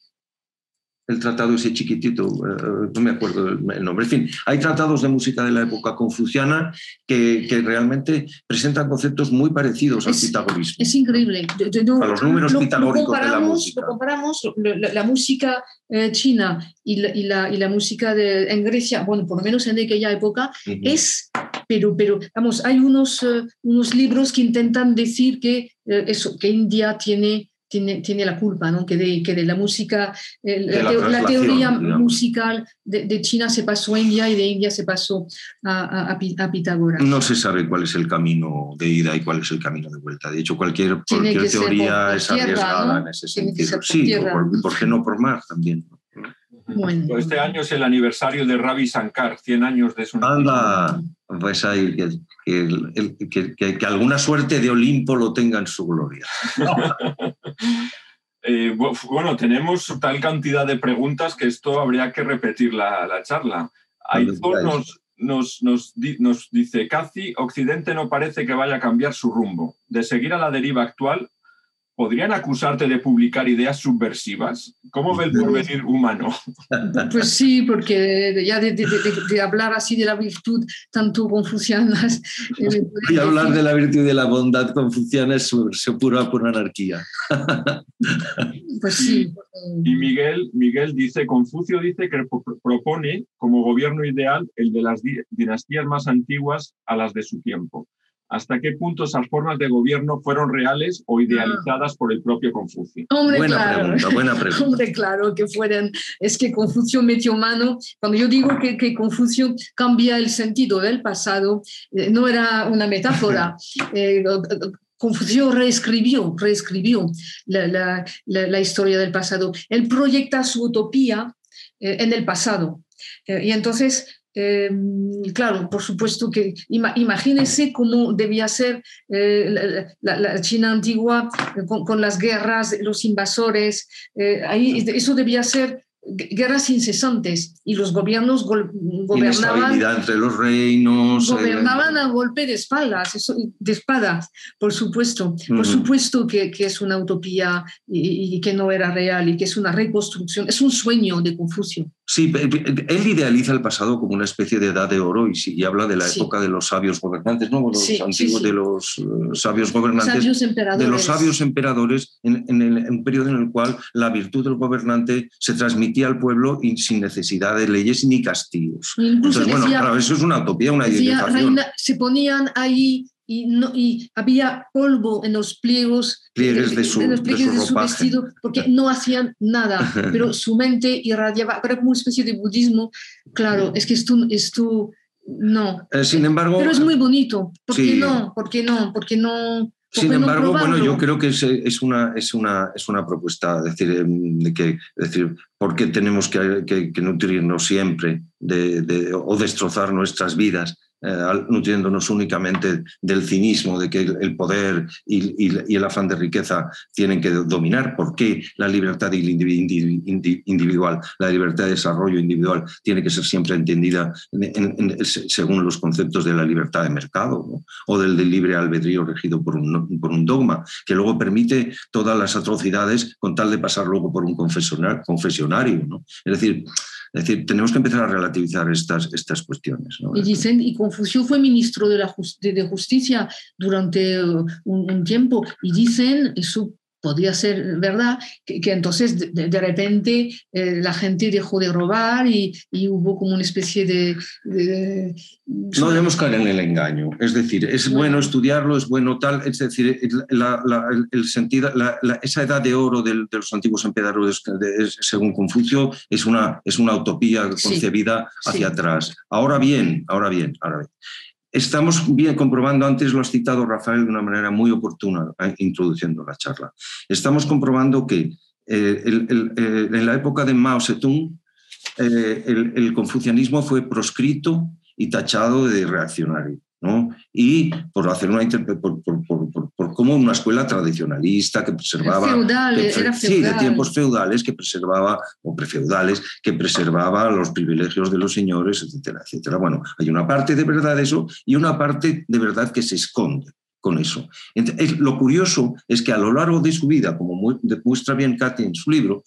el tratado ese chiquitito, eh, no me acuerdo el nombre. En fin, hay tratados de música de la época confuciana que, que realmente presentan conceptos muy parecidos al pitagorismo. Es increíble. a los números pitagóricos de la música. Lo comparamos la, música eh, china y la, y, la, y la, música de, en Grecia, bueno, por lo menos en aquella época, es, pero, pero, vamos, hay unos, eh, unos libros que intentan decir que, eso, que India tiene tiene, tiene la culpa, ¿no? que, de, que de la música, la, teoría musical de, China se pasó a India y de India se pasó a, a, Pitágoras. No se sabe cuál es el camino de ida y cuál es el camino de vuelta. De hecho, cualquier, cualquier teoría es arriesgada en ese sentido. Sí, por, por, qué no por mar también. Bueno. Este año es el aniversario de Ravi Shankar, 100 años de su Anda, pues ahí, que, que, que, alguna suerte de Olimpo lo tenga en su gloria. *laughs* Eh, bueno, tenemos tal cantidad de preguntas que esto habría que repetir la, la charla. Aizor nos, nos, nos, nos dice, casi Occidente no parece que vaya a cambiar su rumbo. De seguir a la deriva actual, ¿podrían acusarte de publicar ideas subversivas? ¿Cómo ve el porvenir humano? Pues sí, porque ya de, hablar así de la virtud tanto confuciana... *laughs* Y hablar de la virtud y de la bondad confuciana es pura, pura anarquía. *laughs* Pues sí. Y Miguel, Miguel dice, Confucio dice que propone como gobierno ideal el de las dinastías más antiguas a las de su tiempo hasta qué punto esas formas de gobierno fueron reales o idealizadas por el propio Confucio. Hombre, buena claro. pregunta, buena *laughs* pregunta. Hombre, claro que fueran. Es que Confucio metió mano. Cuando yo digo que, que Confucio cambia el sentido del pasado, eh, no era una metáfora. *laughs* Eh, Confucio reescribió, reescribió la, la, historia del pasado. Él proyecta su utopía eh, en el pasado. y entonces Em, claro, por supuesto que imagínense cómo debía ser eh, la, China antigua eh, con, las guerras, los invasores, eh, ahí, eso debía ser guerras incesantes y los gobiernos gobernaban entre los reinos gobernaban a golpe de espadas eso, de espadas por supuesto. Por supuesto que, que, es una utopía y, y, que no era real y que es una reconstrucción es un sueño de Confucio Sí, él idealiza el pasado como una especie de edad de oro y, sí, habla de la época de los sabios gobernantes, ¿no? Los antiguos de los eh, sabios gobernantes, de los sabios emperadores, en, el, un periodo en el cual la virtud del gobernante se transmitía al pueblo y sin necesidad de leyes ni castigos. Entonces, bueno, claro, eso es una utopía, una idealización. se ponían ahí y, no, y había polvo en los pliegos, pliegues de su, en los pliegues de de su vestido porque *laughs* no hacían nada, *laughs* pero su mente irradiaba, era como una especie de budismo. Claro, es que esto, esto no. Eh, sin embargo. Pero es muy bonito. ¿Por qué no? ¿Por qué no? ¿Por qué no? Sin embargo, bueno, yo creo que es, es, una, es, una, es una propuesta, decir, em, de que, decir, ¿por qué tenemos que, que, nutrirnos siempre de, de, o destrozar nuestras vidas eh, nutriéndonos únicamente del cinismo, de que el, poder y, el afán de riqueza tienen que dominar. ¿Por qué la libertad individual, la libertad de desarrollo individual tiene que ser siempre entendida según los conceptos de la libertad de mercado o del, libre albedrío regido por un, dogma, que luego permite todas las atrocidades con tal de pasar luego por un confesionario? Es decir, es decir, tenemos que empezar a relativizar estas, estas cuestiones. Y dicen, y Confucio fue ministro de, la de Justicia durante un, un, tiempo, y dicen, eso podría ser verdad, que, entonces de, repente eh, la gente dejó de robar y, hubo como una especie de, No debemos caer en el engaño, es decir, es bueno, estudiarlo, es bueno tal, es decir, el sentido, esa edad de oro de, los antiguos emperadores, según Confucio, es una, es una utopía concebida hacia atrás. Ahora bien, ahora bien, ahora bien. Estamos bien comprobando, antes lo has citado Rafael de una manera muy oportuna, eh, introduciendo la charla. Estamos comprobando que eh, eh, en la época de Mao Zedong el, confucianismo fue proscrito y tachado de reaccionario. Y por hacer una por, por, como una escuela tradicionalista que preservaba sí, de tiempos feudales que preservaba o prefeudales que preservaba los privilegios de los señores, etcétera, etcétera. Bueno, hay una parte de verdad de eso y una parte de verdad que se esconde con eso. Entonces, lo curioso es que a lo largo de su vida, como muestra bien Katy en su libro,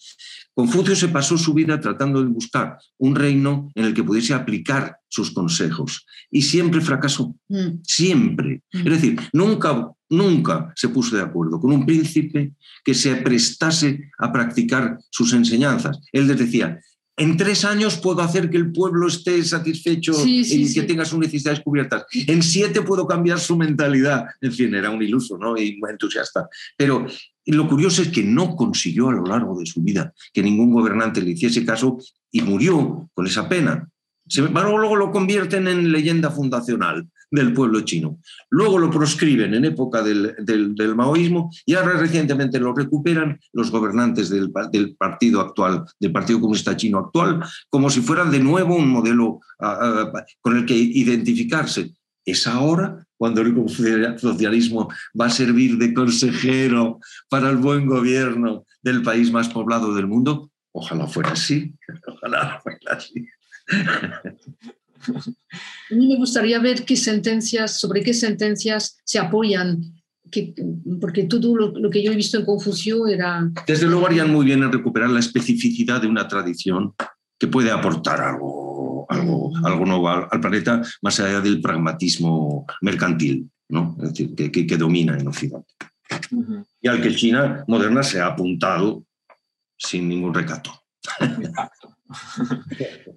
Confucio se pasó su vida tratando de buscar un reino en el que pudiese aplicar sus consejos y siempre fracasó, mm. siempre. Mm. Es decir, nunca, nunca se puso de acuerdo con un príncipe que se prestase a practicar sus enseñanzas. Él les decía, en tres años puedo hacer que el pueblo esté satisfecho y que tenga sus necesidades cubiertas. En siete puedo cambiar su mentalidad. En fin, era un iluso ¿no? y muy entusiasta. Pero lo curioso es que no consiguió a lo largo de su vida que ningún gobernante le hiciese caso y murió con esa pena. Luego lo convierten en leyenda fundacional del pueblo chino. Luego lo proscriben en época del, maoísmo y ahora recientemente lo recuperan los gobernantes del, partido actual, del Partido Comunista Chino actual, como si fueran de nuevo un modelo con el que identificarse. Es ahora cuando el socialismo va a servir de consejero para el buen gobierno del país más poblado del mundo. Ojalá fuera así, *laughs* ojalá fuera así. A mí me gustaría ver qué sentencias, sobre qué sentencias se apoyan, que, porque todo lo, que yo he visto en Confucio era... Desde luego harían muy bien en recuperar la especificidad de una tradición que puede aportar algo, algo, algo nuevo al, planeta, más allá del pragmatismo mercantil, ¿no? es decir, que, que, domina en Occidente. Y al que China moderna se ha apuntado sin ningún recato. *laughs*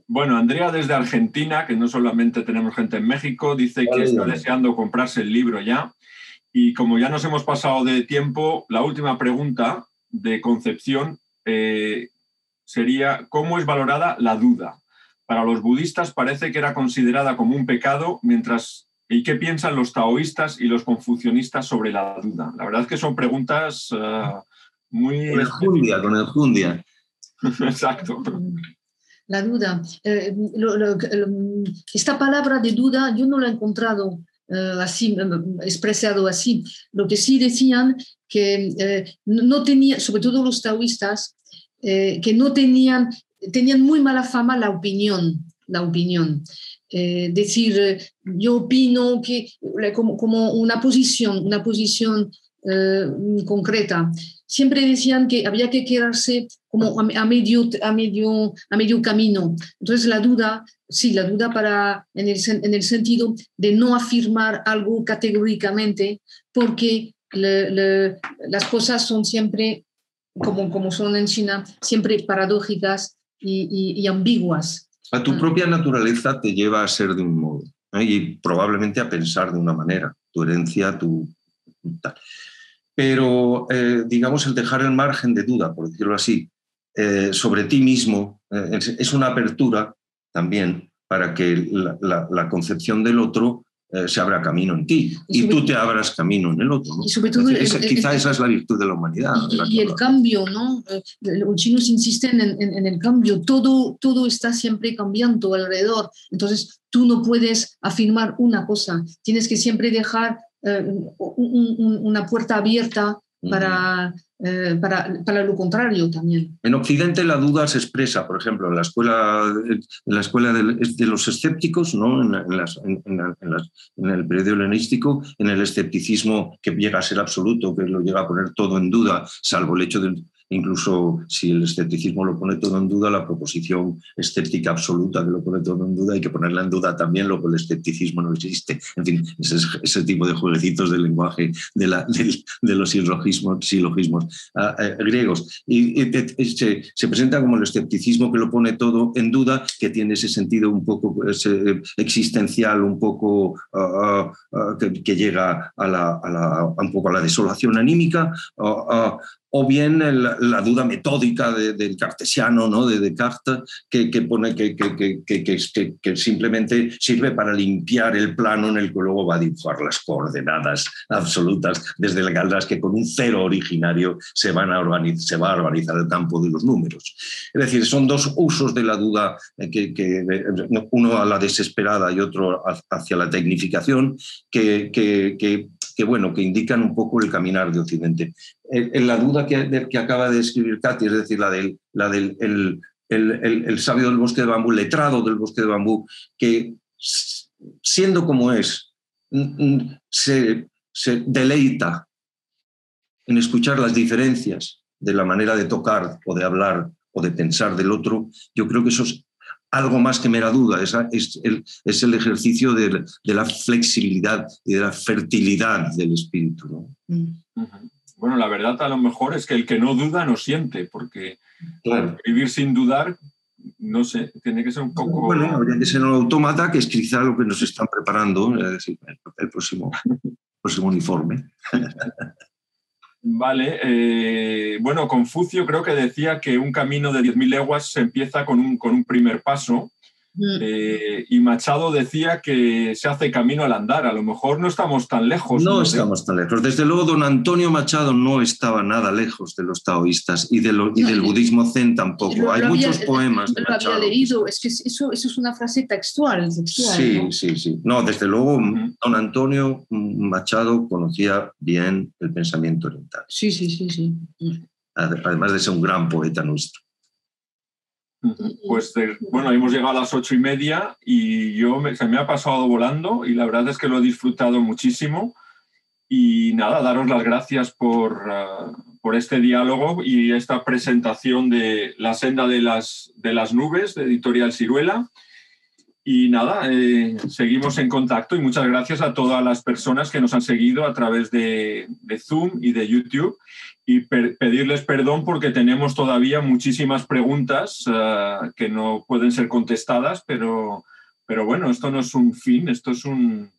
Bueno, Andrea desde Argentina, que no solamente tenemos gente en México, dice que está deseando comprarse el libro ya. Y como ya nos hemos pasado de tiempo, la última pregunta de Concepción eh, sería, ¿cómo es valorada la duda? Para los budistas parece que era considerada como un pecado, mientras ¿Y qué piensan los taoístas y los confucionistas sobre la duda? La verdad es que son preguntas eh, muy... Con el con el jundia. *laughs* Exacto la duda. Eh, esta palabra de duda yo no la he encontrado eh, así, eh, expresado así. Lo que sí decían que no tenían, sobre todo los taoístas, que no tenían, tenían muy mala fama la opinión, la opinión. decir, yo opino que como, como una posición, una posición concreta siempre decían que había que quedarse como a, medio, a, medio, a medio camino. Entonces la duda, sí, la duda para, en, el, en el sentido de no afirmar algo categóricamente, porque las cosas son siempre, como, como son en China, siempre paradójicas y, ambiguas. A tu propia naturaleza te lleva a ser de un modo y probablemente a pensar de una manera. tu herencia, tu... Tal. Pero, eh, digamos, el dejar el margen de duda, por decirlo así, eh, sobre ti mismo es una apertura también para que la concepción del otro eh, se abra camino en ti y, tú te abras camino en el otro. Y sobre todo, quizá esa es la virtud de la humanidad. Y, el cambio, ¿no? Eh, los chinos insisten en, el cambio, todo, todo está siempre cambiando alrededor. Entonces, tú no puedes afirmar una cosa, tienes que siempre dejar eh, una puerta abierta para, eh, para, para, lo contrario también. En Occidente la duda se expresa, por ejemplo, en la escuela, en la escuela de, los escépticos, ¿no? en, en, el periodo helenístico, en el escepticismo que llega a ser absoluto, que lo llega a poner todo en duda, salvo el hecho de, incluso si el escepticismo lo pone todo en duda, la proposición escéptica absoluta que lo pone todo en duda, hay que ponerla en duda también, lo que el escepticismo no existe. En fin, ese, tipo de jueguecitos del lenguaje de, la, de, los silogismos, silogismos ah, eh, griegos. Y, se, presenta como el escepticismo que lo pone todo en duda, que tiene ese sentido un poco existencial, un poco ah, ah, que, llega a, la, a, un poco a la desolación anímica, o bien la duda metódica del cartesiano, ¿no? de Descartes, que, simplemente sirve para limpiar el plano en el que luego va a dibujar las coordenadas absolutas, desde las que con un cero originario se, van a organizar, va a organizar el campo de los números. Es decir, son dos usos de la duda, eh, que, uno a la desesperada y otro hacia la tecnificación, que, que, bueno, que indican un poco el caminar de Occidente. En, la duda que, que, acaba de escribir Katy, es decir, la del, la del el, el, el, sabio del bosque de bambú, letrado del bosque de bambú, que siendo como es, se, se deleita en escuchar las diferencias de la manera de tocar o de hablar o de pensar del otro, yo creo que eso es algo más que mera duda, es, es, el, es el, ejercicio de, de, la flexibilidad y de la fertilidad del espíritu. Mm. Bueno, la verdad a lo mejor es que el que no duda no siente, porque vivir sin dudar, no sé, tiene que ser un poco... Bueno, habría que ser un autómata, que es quizá lo que nos están preparando, decir, el próximo, próximo uniforme. Vale, eh, bueno, Confucio creo que decía que un camino de 10.000 leguas se empieza con un, con un primer paso eh, y Machado decía que se hace camino al andar, a lo mejor no estamos tan lejos. No, estamos tan lejos. Desde luego, don Antonio Machado no estaba nada lejos de los taoístas y, de y del budismo zen tampoco. Hay muchos poemas. De lo había leído, es que eso, eso, es una frase textual. sí, sí, sí. No, desde luego, don Antonio Machado conocía bien el pensamiento oriental. Sí, sí, sí, sí. Además de ser un gran poeta nuestro. Pues bueno, hemos llegado a las ocho y media y yo se me ha pasado volando y la verdad es que lo he disfrutado muchísimo. Y nada, daros las gracias por, ah, por este diálogo y esta presentación de La senda de las, de las nubes de Editorial Ciruela. Y nada, eh, seguimos en contacto y muchas gracias a todas las personas que nos han seguido a través de, de Zoom y de YouTube y pedirles perdón porque tenemos todavía muchísimas preguntas eh, que no pueden ser contestadas, pero, pero bueno, esto no es un fin, esto es un...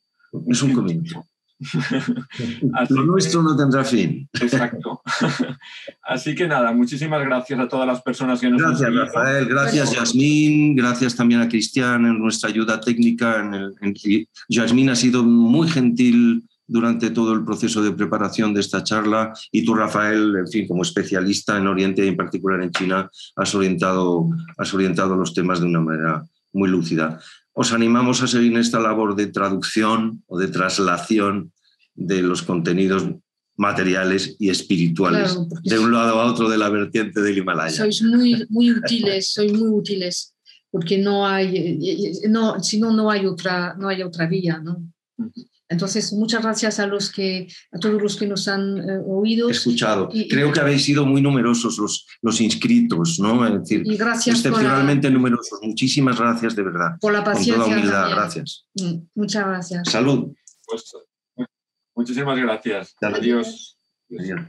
Es un comienzo. *laughs* Lo nuestro no tendrá fin. Exacto. *laughs* Así que nada, muchísimas gracias a todas las personas que nos gracias, han Gracias, Rafael. Gracias, Yasmín. Gracias también a Cristian en nuestra ayuda técnica. En el, Yasmín ha sido muy gentil durante todo el proceso de preparación de esta charla y tú, Rafael, en fin, como especialista en Oriente y en particular en China, has orientado, has orientado los temas de una manera muy lúcida. Os animamos a seguir en esta labor de traducción o de traslación de los contenidos materiales y espirituales de un lado a otro de la vertiente del Himalaya. Sois muy, muy útiles, sois muy útiles, porque no hay, no, si no, no hay otra, no hay otra vía, ¿no? Entonces, muchas gracias a, los que, a todos los que nos han eh, oído. Escuchado. Creo que habéis sido muy numerosos los, los inscritos, ¿no? Es decir, y gracias excepcionalmente numerosos. Muchísimas gracias, de verdad. Por la paciencia. Con toda humildad, gracias. Mm, muchas gracias. Salud. Pues, muchísimas gracias. Adiós. Adiós.